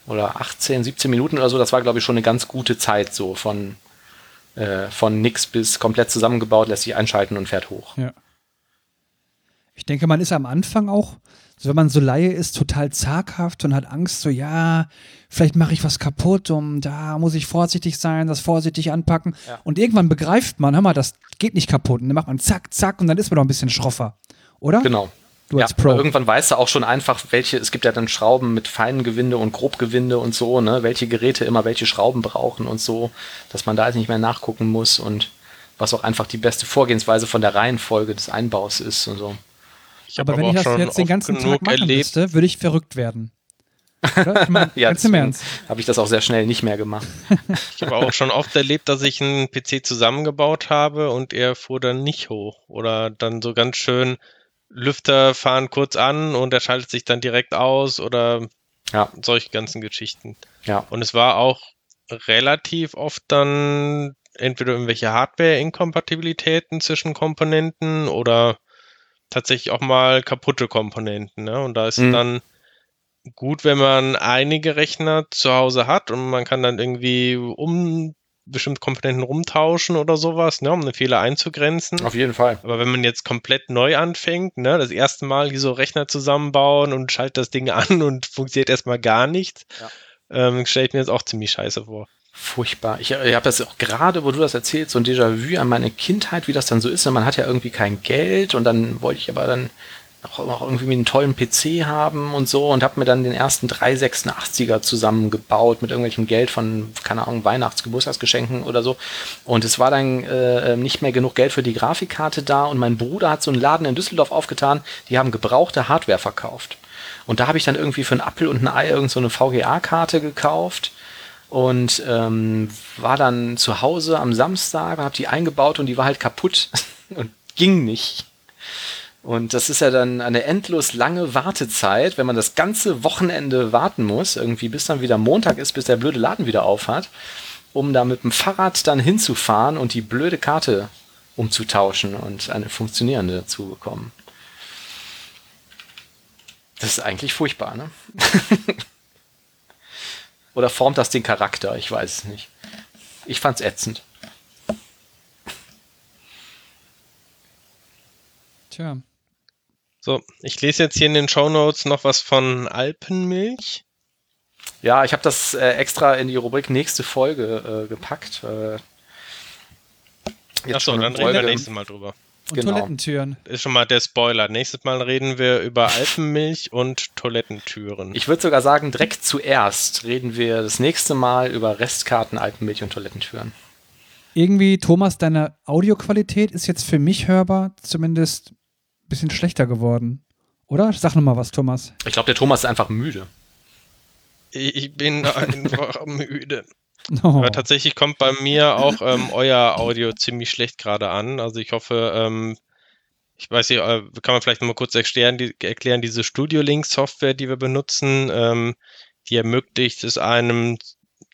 oder 18, 17 Minuten oder so, das war glaube ich schon eine ganz gute Zeit so von, äh, von nix bis komplett zusammengebaut, lässt sich einschalten und fährt hoch. Ja. Ich denke, man ist am Anfang auch so wenn man so Laie ist, total zaghaft und hat Angst, so ja, vielleicht mache ich was kaputt und da muss ich vorsichtig sein, das vorsichtig anpacken. Ja. Und irgendwann begreift man, hör mal, das geht nicht kaputt. Und dann macht man zack, zack und dann ist man doch ein bisschen schroffer. Oder? Genau. Du ja, als Pro. aber irgendwann weißt du auch schon einfach, welche, es gibt ja dann Schrauben mit feinen Gewinde und Grobgewinde und so, ne, welche Geräte immer welche Schrauben brauchen und so, dass man da jetzt nicht mehr nachgucken muss und was auch einfach die beste Vorgehensweise von der Reihenfolge des Einbaus ist und so. Ich habe aber wenn auch ich das jetzt den ganzen Tag machen erlebt. müsste, würde ich verrückt werden. *laughs* Oder? Ich mein, Ja, ganz im Ernst. habe ich das auch sehr schnell nicht mehr gemacht. *laughs* Ich habe auch schon oft erlebt, dass ich einen PC zusammengebaut habe und er fuhr dann nicht hoch. Oder dann so ganz schön Lüfter fahren kurz an und er schaltet sich dann direkt aus oder Ja. solche ganzen Geschichten. Ja. Und es war auch relativ oft dann entweder irgendwelche Hardware-Inkompatibilitäten zwischen Komponenten oder tatsächlich auch mal kaputte Komponenten. Ne? Und da ist Mhm. dann gut, wenn man einige Rechner zu Hause hat und man kann dann irgendwie um bestimmte Komponenten rumtauschen oder sowas, ne, um einen Fehler einzugrenzen. Auf jeden Fall. Aber wenn man jetzt komplett neu anfängt, ne, das erste Mal hier so Rechner zusammenbauen und schaltet das Ding *laughs* an und funktioniert erstmal gar nicht, Ja. ähm, stelle ich mir das auch ziemlich scheiße vor. Furchtbar. Ich, ich habe das auch gerade, wo du das erzählst, so ein Déjà-vu an meine Kindheit, wie das dann so ist. Man hat ja irgendwie kein Geld und dann wollte ich aber dann auch, auch irgendwie einen tollen PC haben und so und habe mir dann den ersten 386er zusammengebaut mit irgendwelchem Geld von, keine Ahnung, Weihnachts-, Geburtstagsgeschenken oder so. Und es war dann äh, nicht mehr genug Geld für die Grafikkarte da und mein Bruder hat so einen Laden in Düsseldorf aufgetan, die haben gebrauchte Hardware verkauft. Und da habe ich dann irgendwie für einen Apfel und ein Ei irgend so eine VGA-Karte gekauft und ähm, war dann zu Hause am Samstag, habe die eingebaut und die war halt kaputt *laughs* und ging nicht. Und das ist ja dann eine endlos lange Wartezeit, wenn man das ganze Wochenende warten muss, irgendwie bis dann wieder Montag ist, bis der blöde Laden wieder auf hat, um da mit dem Fahrrad dann hinzufahren und die blöde Karte umzutauschen und eine funktionierende zu bekommen. Das ist eigentlich furchtbar, ne? *laughs* Oder formt das den Charakter? Ich weiß es nicht. Ich fand's ätzend. Tja. So, ich lese jetzt hier in den Shownotes noch was von Alpenmilch. Ja, ich habe das äh, extra in die Rubrik nächste Folge äh, gepackt. Äh, Achso, schon dann reden wir nächstes Mal drüber. Und Genau. Toilettentüren. Ist schon mal der Spoiler. Nächstes Mal reden wir über Alpenmilch und Toilettentüren. Ich würde sogar sagen, direkt zuerst reden wir das nächste Mal über Restkarten, Alpenmilch und Toilettentüren. Irgendwie, Thomas, deine Audioqualität ist jetzt für mich hörbar zumindest ein bisschen schlechter geworden. Oder? Sag nochmal was, Thomas. Ich glaube, der Thomas ist einfach müde. Ich bin *laughs* einfach müde. Oh. Aber tatsächlich kommt bei mir auch ähm, euer Audio ziemlich schlecht gerade an. Also ich hoffe, ähm, ich weiß nicht, äh, kann man vielleicht nochmal kurz erklären, die, erklären diese Studio Link Software, die wir benutzen, ähm, die ermöglicht es einem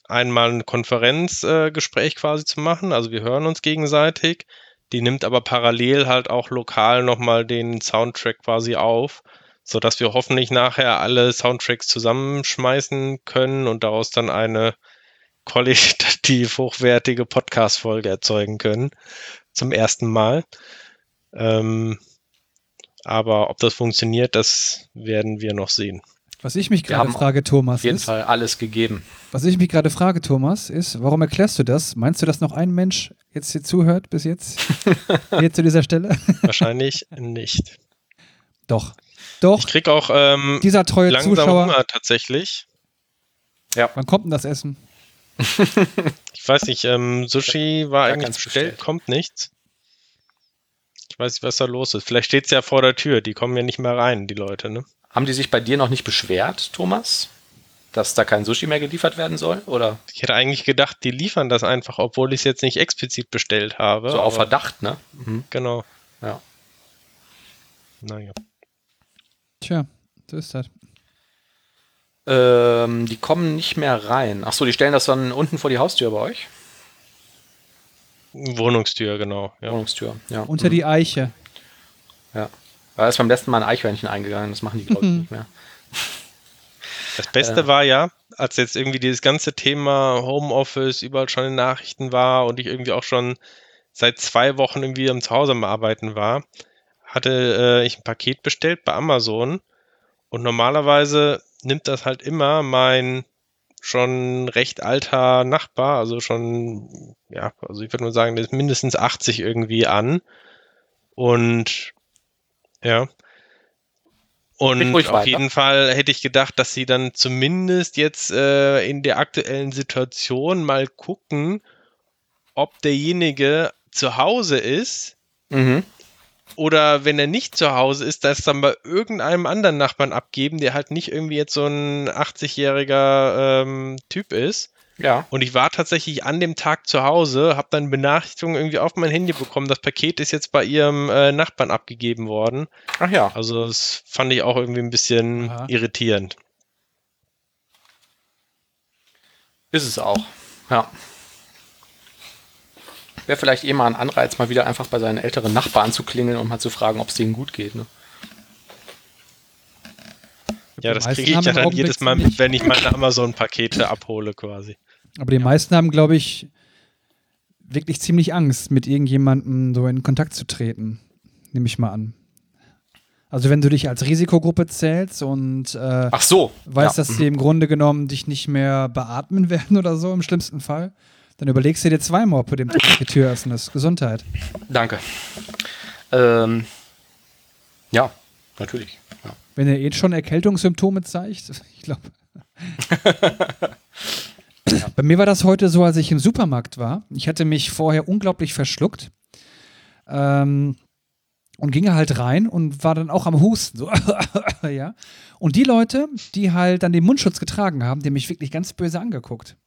einmal ein Konferenzgespräch äh, quasi zu machen. Also wir hören uns gegenseitig. Die nimmt aber parallel halt auch lokal nochmal den Soundtrack quasi auf, sodass wir hoffentlich nachher alle Soundtracks zusammenschmeißen können und daraus dann eine qualitativ hochwertige Podcast-Folge erzeugen können. Zum ersten Mal. Ähm, aber ob das funktioniert, das werden wir noch sehen. Was ich mich gerade frage, Thomas, Auf jeden ist, Fall alles gegeben. was ich mich gerade frage, Thomas, ist, warum erklärst du das? Meinst du, dass noch ein Mensch jetzt hier zuhört bis jetzt? *laughs* hier zu dieser Stelle? Wahrscheinlich nicht. Doch. Doch, Ich krieg auch ähm, dieser treue langsam Zuschauer. Hunger tatsächlich. Wann kommt denn das Essen? Ich weiß nicht, ähm, Sushi war Gar eigentlich bestellt, bestellt. kommt nichts. Ich weiß nicht, was da los ist. Vielleicht steht's ja vor der Tür, die kommen ja nicht mehr rein, die Leute, ne? Haben die sich bei dir noch nicht beschwert, Thomas? Dass da kein Sushi mehr geliefert werden soll? Oder Ich hätte eigentlich gedacht, die liefern das einfach, obwohl ich es jetzt nicht explizit bestellt habe. so auf Verdacht, ne? Mhm. Genau. Ja. Naja. Tja, so ist das. Ähm, die kommen nicht mehr rein. Ach so, die stellen das dann unten vor die Haustür bei euch? Wohnungstür, genau. Ja. Wohnungstür, ja. Unter die Eiche. Ja. Da ist beim letzten Mal ein Eichhörnchen eingegangen, das machen die, glaube ich, nicht mehr. *laughs* Das Beste Äh. war ja, als jetzt irgendwie dieses ganze Thema Homeoffice überall schon in Nachrichten war und ich irgendwie auch schon seit zwei Wochen irgendwie am Zuhause am Arbeiten war, hatte äh, ich ein Paket bestellt bei Amazon Und normalerweise nimmt das halt immer mein schon recht alter Nachbar, also schon, ja, also ich würde mal sagen, der ist mindestens 80 irgendwie an. Und ja. Und auf weiter. jeden Fall hätte ich gedacht, dass sie dann zumindest jetzt äh, in der aktuellen Situation mal gucken, ob derjenige zu Hause ist. Mhm. Oder wenn er nicht zu Hause ist, das dann bei irgendeinem anderen Nachbarn abgeben, der halt nicht irgendwie jetzt so ein 80-jähriger ähm, Typ ist. Ja. Und ich war tatsächlich an dem Tag zu Hause, habe dann Benachrichtigungen irgendwie auf mein Handy bekommen. Das Paket ist jetzt bei ihrem äh, Nachbarn abgegeben worden. Ach ja. Also das fand ich auch irgendwie ein bisschen Aha. irritierend. Ist es auch. Ja. Wäre vielleicht eh mal ein Anreiz, mal wieder einfach bei seinen älteren Nachbarn zu klingeln und mal zu fragen, ob es denen gut geht. Ne? Ja, das kriege ich ja dann jedes Mal mit, wenn ich meine Amazon-Pakete abhole quasi. Aber die meisten haben, glaube ich, wirklich ziemlich Angst, mit irgendjemandem so in Kontakt zu treten. Nehme ich mal an. Also wenn du dich als Risikogruppe zählst und äh, Ach so, weißt, ja. dass sie im Grunde genommen dich nicht mehr beatmen *laughs* werden oder so, im schlimmsten Fall, dann überlegst du dir zweimal, ob du dem die Tür öffnest. Gesundheit. Danke. Ähm, ja, natürlich. Ja. Wenn er eh schon Erkältungssymptome zeigt, *laughs* ich glaube. *laughs* Ja. Bei mir war das heute so, als ich im Supermarkt war. Ich hatte mich vorher unglaublich verschluckt. Ähm, und ging halt rein und war dann auch am Husten. So. *laughs* ja. Und die Leute, die halt dann den Mundschutz getragen haben, die haben mich wirklich ganz böse angeguckt.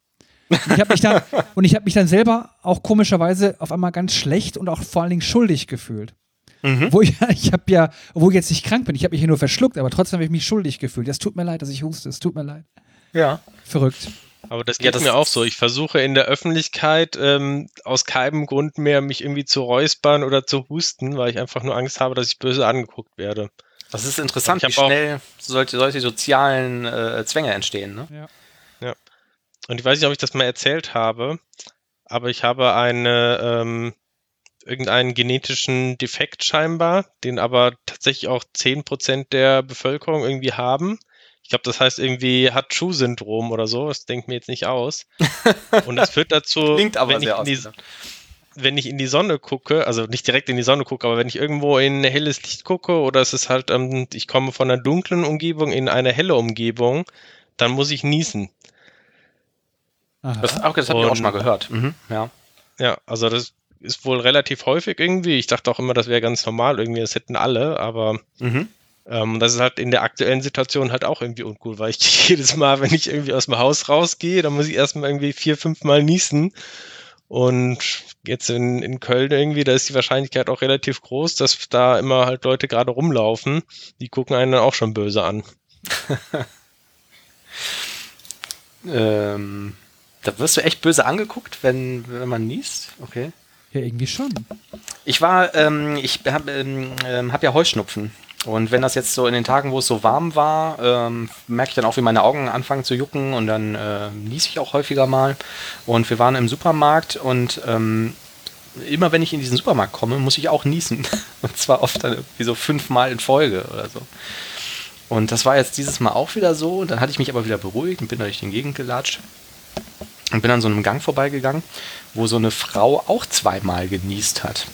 Und ich habe mich, dann, hab mich dann selber auch komischerweise auf einmal ganz schlecht und auch vor allen Dingen schuldig gefühlt. Mhm. Wo ich, *laughs* ich habe ja, obwohl ich jetzt nicht krank bin, ich habe mich hier nur verschluckt, aber trotzdem habe ich mich schuldig gefühlt. Es tut mir leid, dass ich huste, es tut mir leid. Ja. Verrückt. Aber das geht ja, das mir auch so. Ich versuche in der Öffentlichkeit ähm, aus keinem Grund mehr mich irgendwie zu räuspern oder zu husten, weil ich einfach nur Angst habe, dass ich böse angeguckt werde. Das ist interessant, wie schnell solche, solche sozialen äh, Zwänge entstehen. Ne? Ja. Und ich weiß nicht, ob ich das mal erzählt habe, aber ich habe eine ähm, irgendeinen genetischen Defekt scheinbar, den aber tatsächlich auch 10% der Bevölkerung irgendwie haben. Ich glaube, das heißt irgendwie hat Schuh-Syndrom oder so. Das denkt mir jetzt nicht aus. *laughs* Und das führt dazu, Klingt aber wenn, sehr ich die, wenn ich in die Sonne gucke, also nicht direkt in die Sonne gucke, aber wenn ich irgendwo in helles Licht gucke oder es ist halt, ähm, ich komme von einer dunklen Umgebung in eine helle Umgebung, dann muss ich niesen. Das, okay, das habe ich auch schon mal gehört. Mhm, ja. ja, also das ist wohl relativ häufig irgendwie. Ich dachte auch immer, das wäre ganz normal irgendwie, das hätten alle, aber mhm. ähm, das ist halt in der aktuellen Situation halt auch irgendwie uncool, weil ich *laughs* jedes Mal, wenn ich irgendwie aus dem Haus rausgehe, dann muss ich erstmal irgendwie vier, fünf Mal niesen. Und jetzt in, in Köln irgendwie, da ist die Wahrscheinlichkeit auch relativ groß, dass da immer halt Leute gerade rumlaufen. Die gucken einen dann auch schon böse an. *laughs* ähm, da wirst du echt böse angeguckt, wenn, wenn man niest? Okay. Ja, irgendwie schon. Ich war, ähm, ich habe ähm, ähm, hab ja Heuschnupfen. Und wenn das jetzt so in den Tagen, wo es so warm war, ähm, merke ich dann auch, wie meine Augen anfangen zu jucken und dann äh, niese ich auch häufiger mal. Und wir waren im Supermarkt und ähm, immer wenn ich in diesen Supermarkt komme, muss ich auch niesen. *laughs* Und zwar oft dann irgendwie so fünfmal in Folge oder so. Und das war jetzt dieses Mal auch wieder so. Und dann hatte ich mich aber wieder beruhigt und bin durch den Gegend gelatscht und bin an so einem Gang vorbeigegangen, wo so eine Frau auch zweimal genießt hat.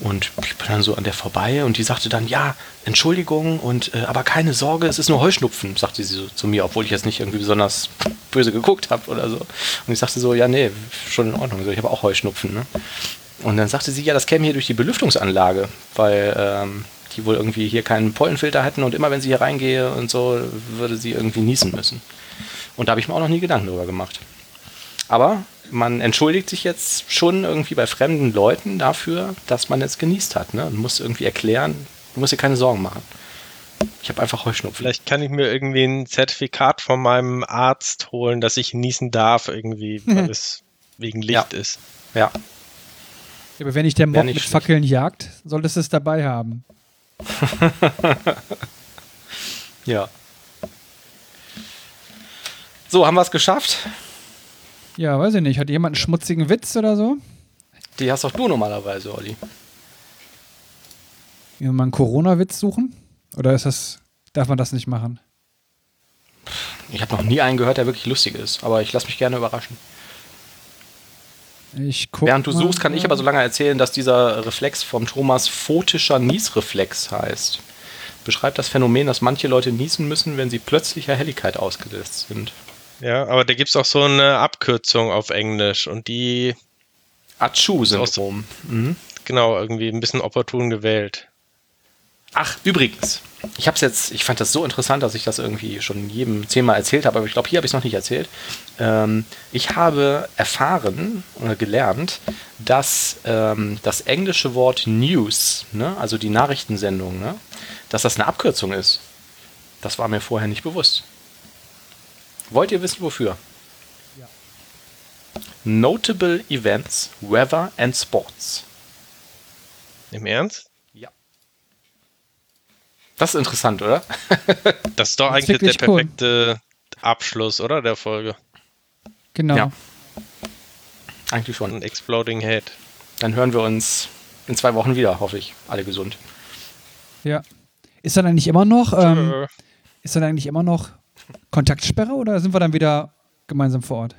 Und ich bin dann so an der vorbei und die sagte dann, ja, Entschuldigung, und äh, aber keine Sorge, es ist nur Heuschnupfen, sagte sie so zu mir, obwohl ich jetzt nicht irgendwie besonders böse geguckt habe oder so. Und ich sagte so, ja, nee, schon in Ordnung, ich habe auch Heuschnupfen. Ne? Und dann sagte sie, ja, das käme hier durch die Belüftungsanlage, weil ähm, die wohl irgendwie hier keinen Pollenfilter hätten und immer wenn sie hier reingehe und so, würde sie irgendwie niesen müssen. Und da habe ich mir auch noch nie Gedanken drüber gemacht. Aber man entschuldigt sich jetzt schon irgendwie bei fremden Leuten dafür, dass man es genießt hat. Ne? Und muss irgendwie erklären, du musst dir keine Sorgen machen. Ich habe einfach Heuschnupfen. Vielleicht kann ich mir irgendwie ein Zertifikat von meinem Arzt holen, dass ich niesen darf, irgendwie, *laughs* weil es wegen Licht ja. ist. Ja. Aber wenn ich der Mob mit schlecht. Fackeln jagt, solltest du es dabei haben. *laughs* ja. So, haben wir es geschafft? Ja, weiß ich nicht. Hat jemand einen schmutzigen Witz oder so? Die hast doch du normalerweise, Olli. Ja, mal einen Corona-Witz suchen? Oder ist das darf man das nicht machen? Ich habe noch nie einen gehört, der wirklich lustig ist, aber ich lasse mich gerne überraschen. Während du suchst, kann ich aber so lange erzählen, dass dieser Reflex vom Thomas photischer Niesreflex heißt. Beschreibt das Phänomen, dass manche Leute niesen müssen, wenn sie plötzlicher Helligkeit ausgesetzt sind. Ja, aber da gibt es auch so eine Abkürzung auf Englisch und die, Achu-Syndrom. Mhm. genau, irgendwie ein bisschen opportun gewählt. Ach, übrigens, ich habe jetzt, ich fand das so interessant, dass ich das irgendwie schon jedem zehnmal erzählt habe, aber ich glaube, hier habe ich es noch nicht erzählt. Ähm, ich habe erfahren oder gelernt, dass ähm, das englische Wort News, ne, also die Nachrichtensendung, ne, dass das eine Abkürzung ist. Das war mir vorher nicht bewusst. Wollt ihr wissen, wofür? Ja. Notable Events, Weather and Sports. Im Ernst? Ja. Das ist interessant, oder? *laughs* Das ist doch Das ist eigentlich der wirklich cool. perfekte Abschluss, oder? Der Folge. Genau. Ja. Eigentlich schon. Ein Exploding Head. Dann hören wir uns in zwei Wochen wieder, hoffe ich. Alle gesund. Ja. Ist dann eigentlich immer noch, ähm, ist dann eigentlich immer noch Kontaktsperre oder sind wir dann wieder gemeinsam vor Ort?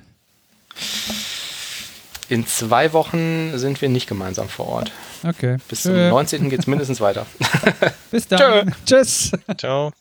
In zwei Wochen sind wir nicht gemeinsam vor Ort. Okay. Bis zum Tschö. 19. geht es mindestens weiter. *laughs* Bis dann. Tschüss. Ciao.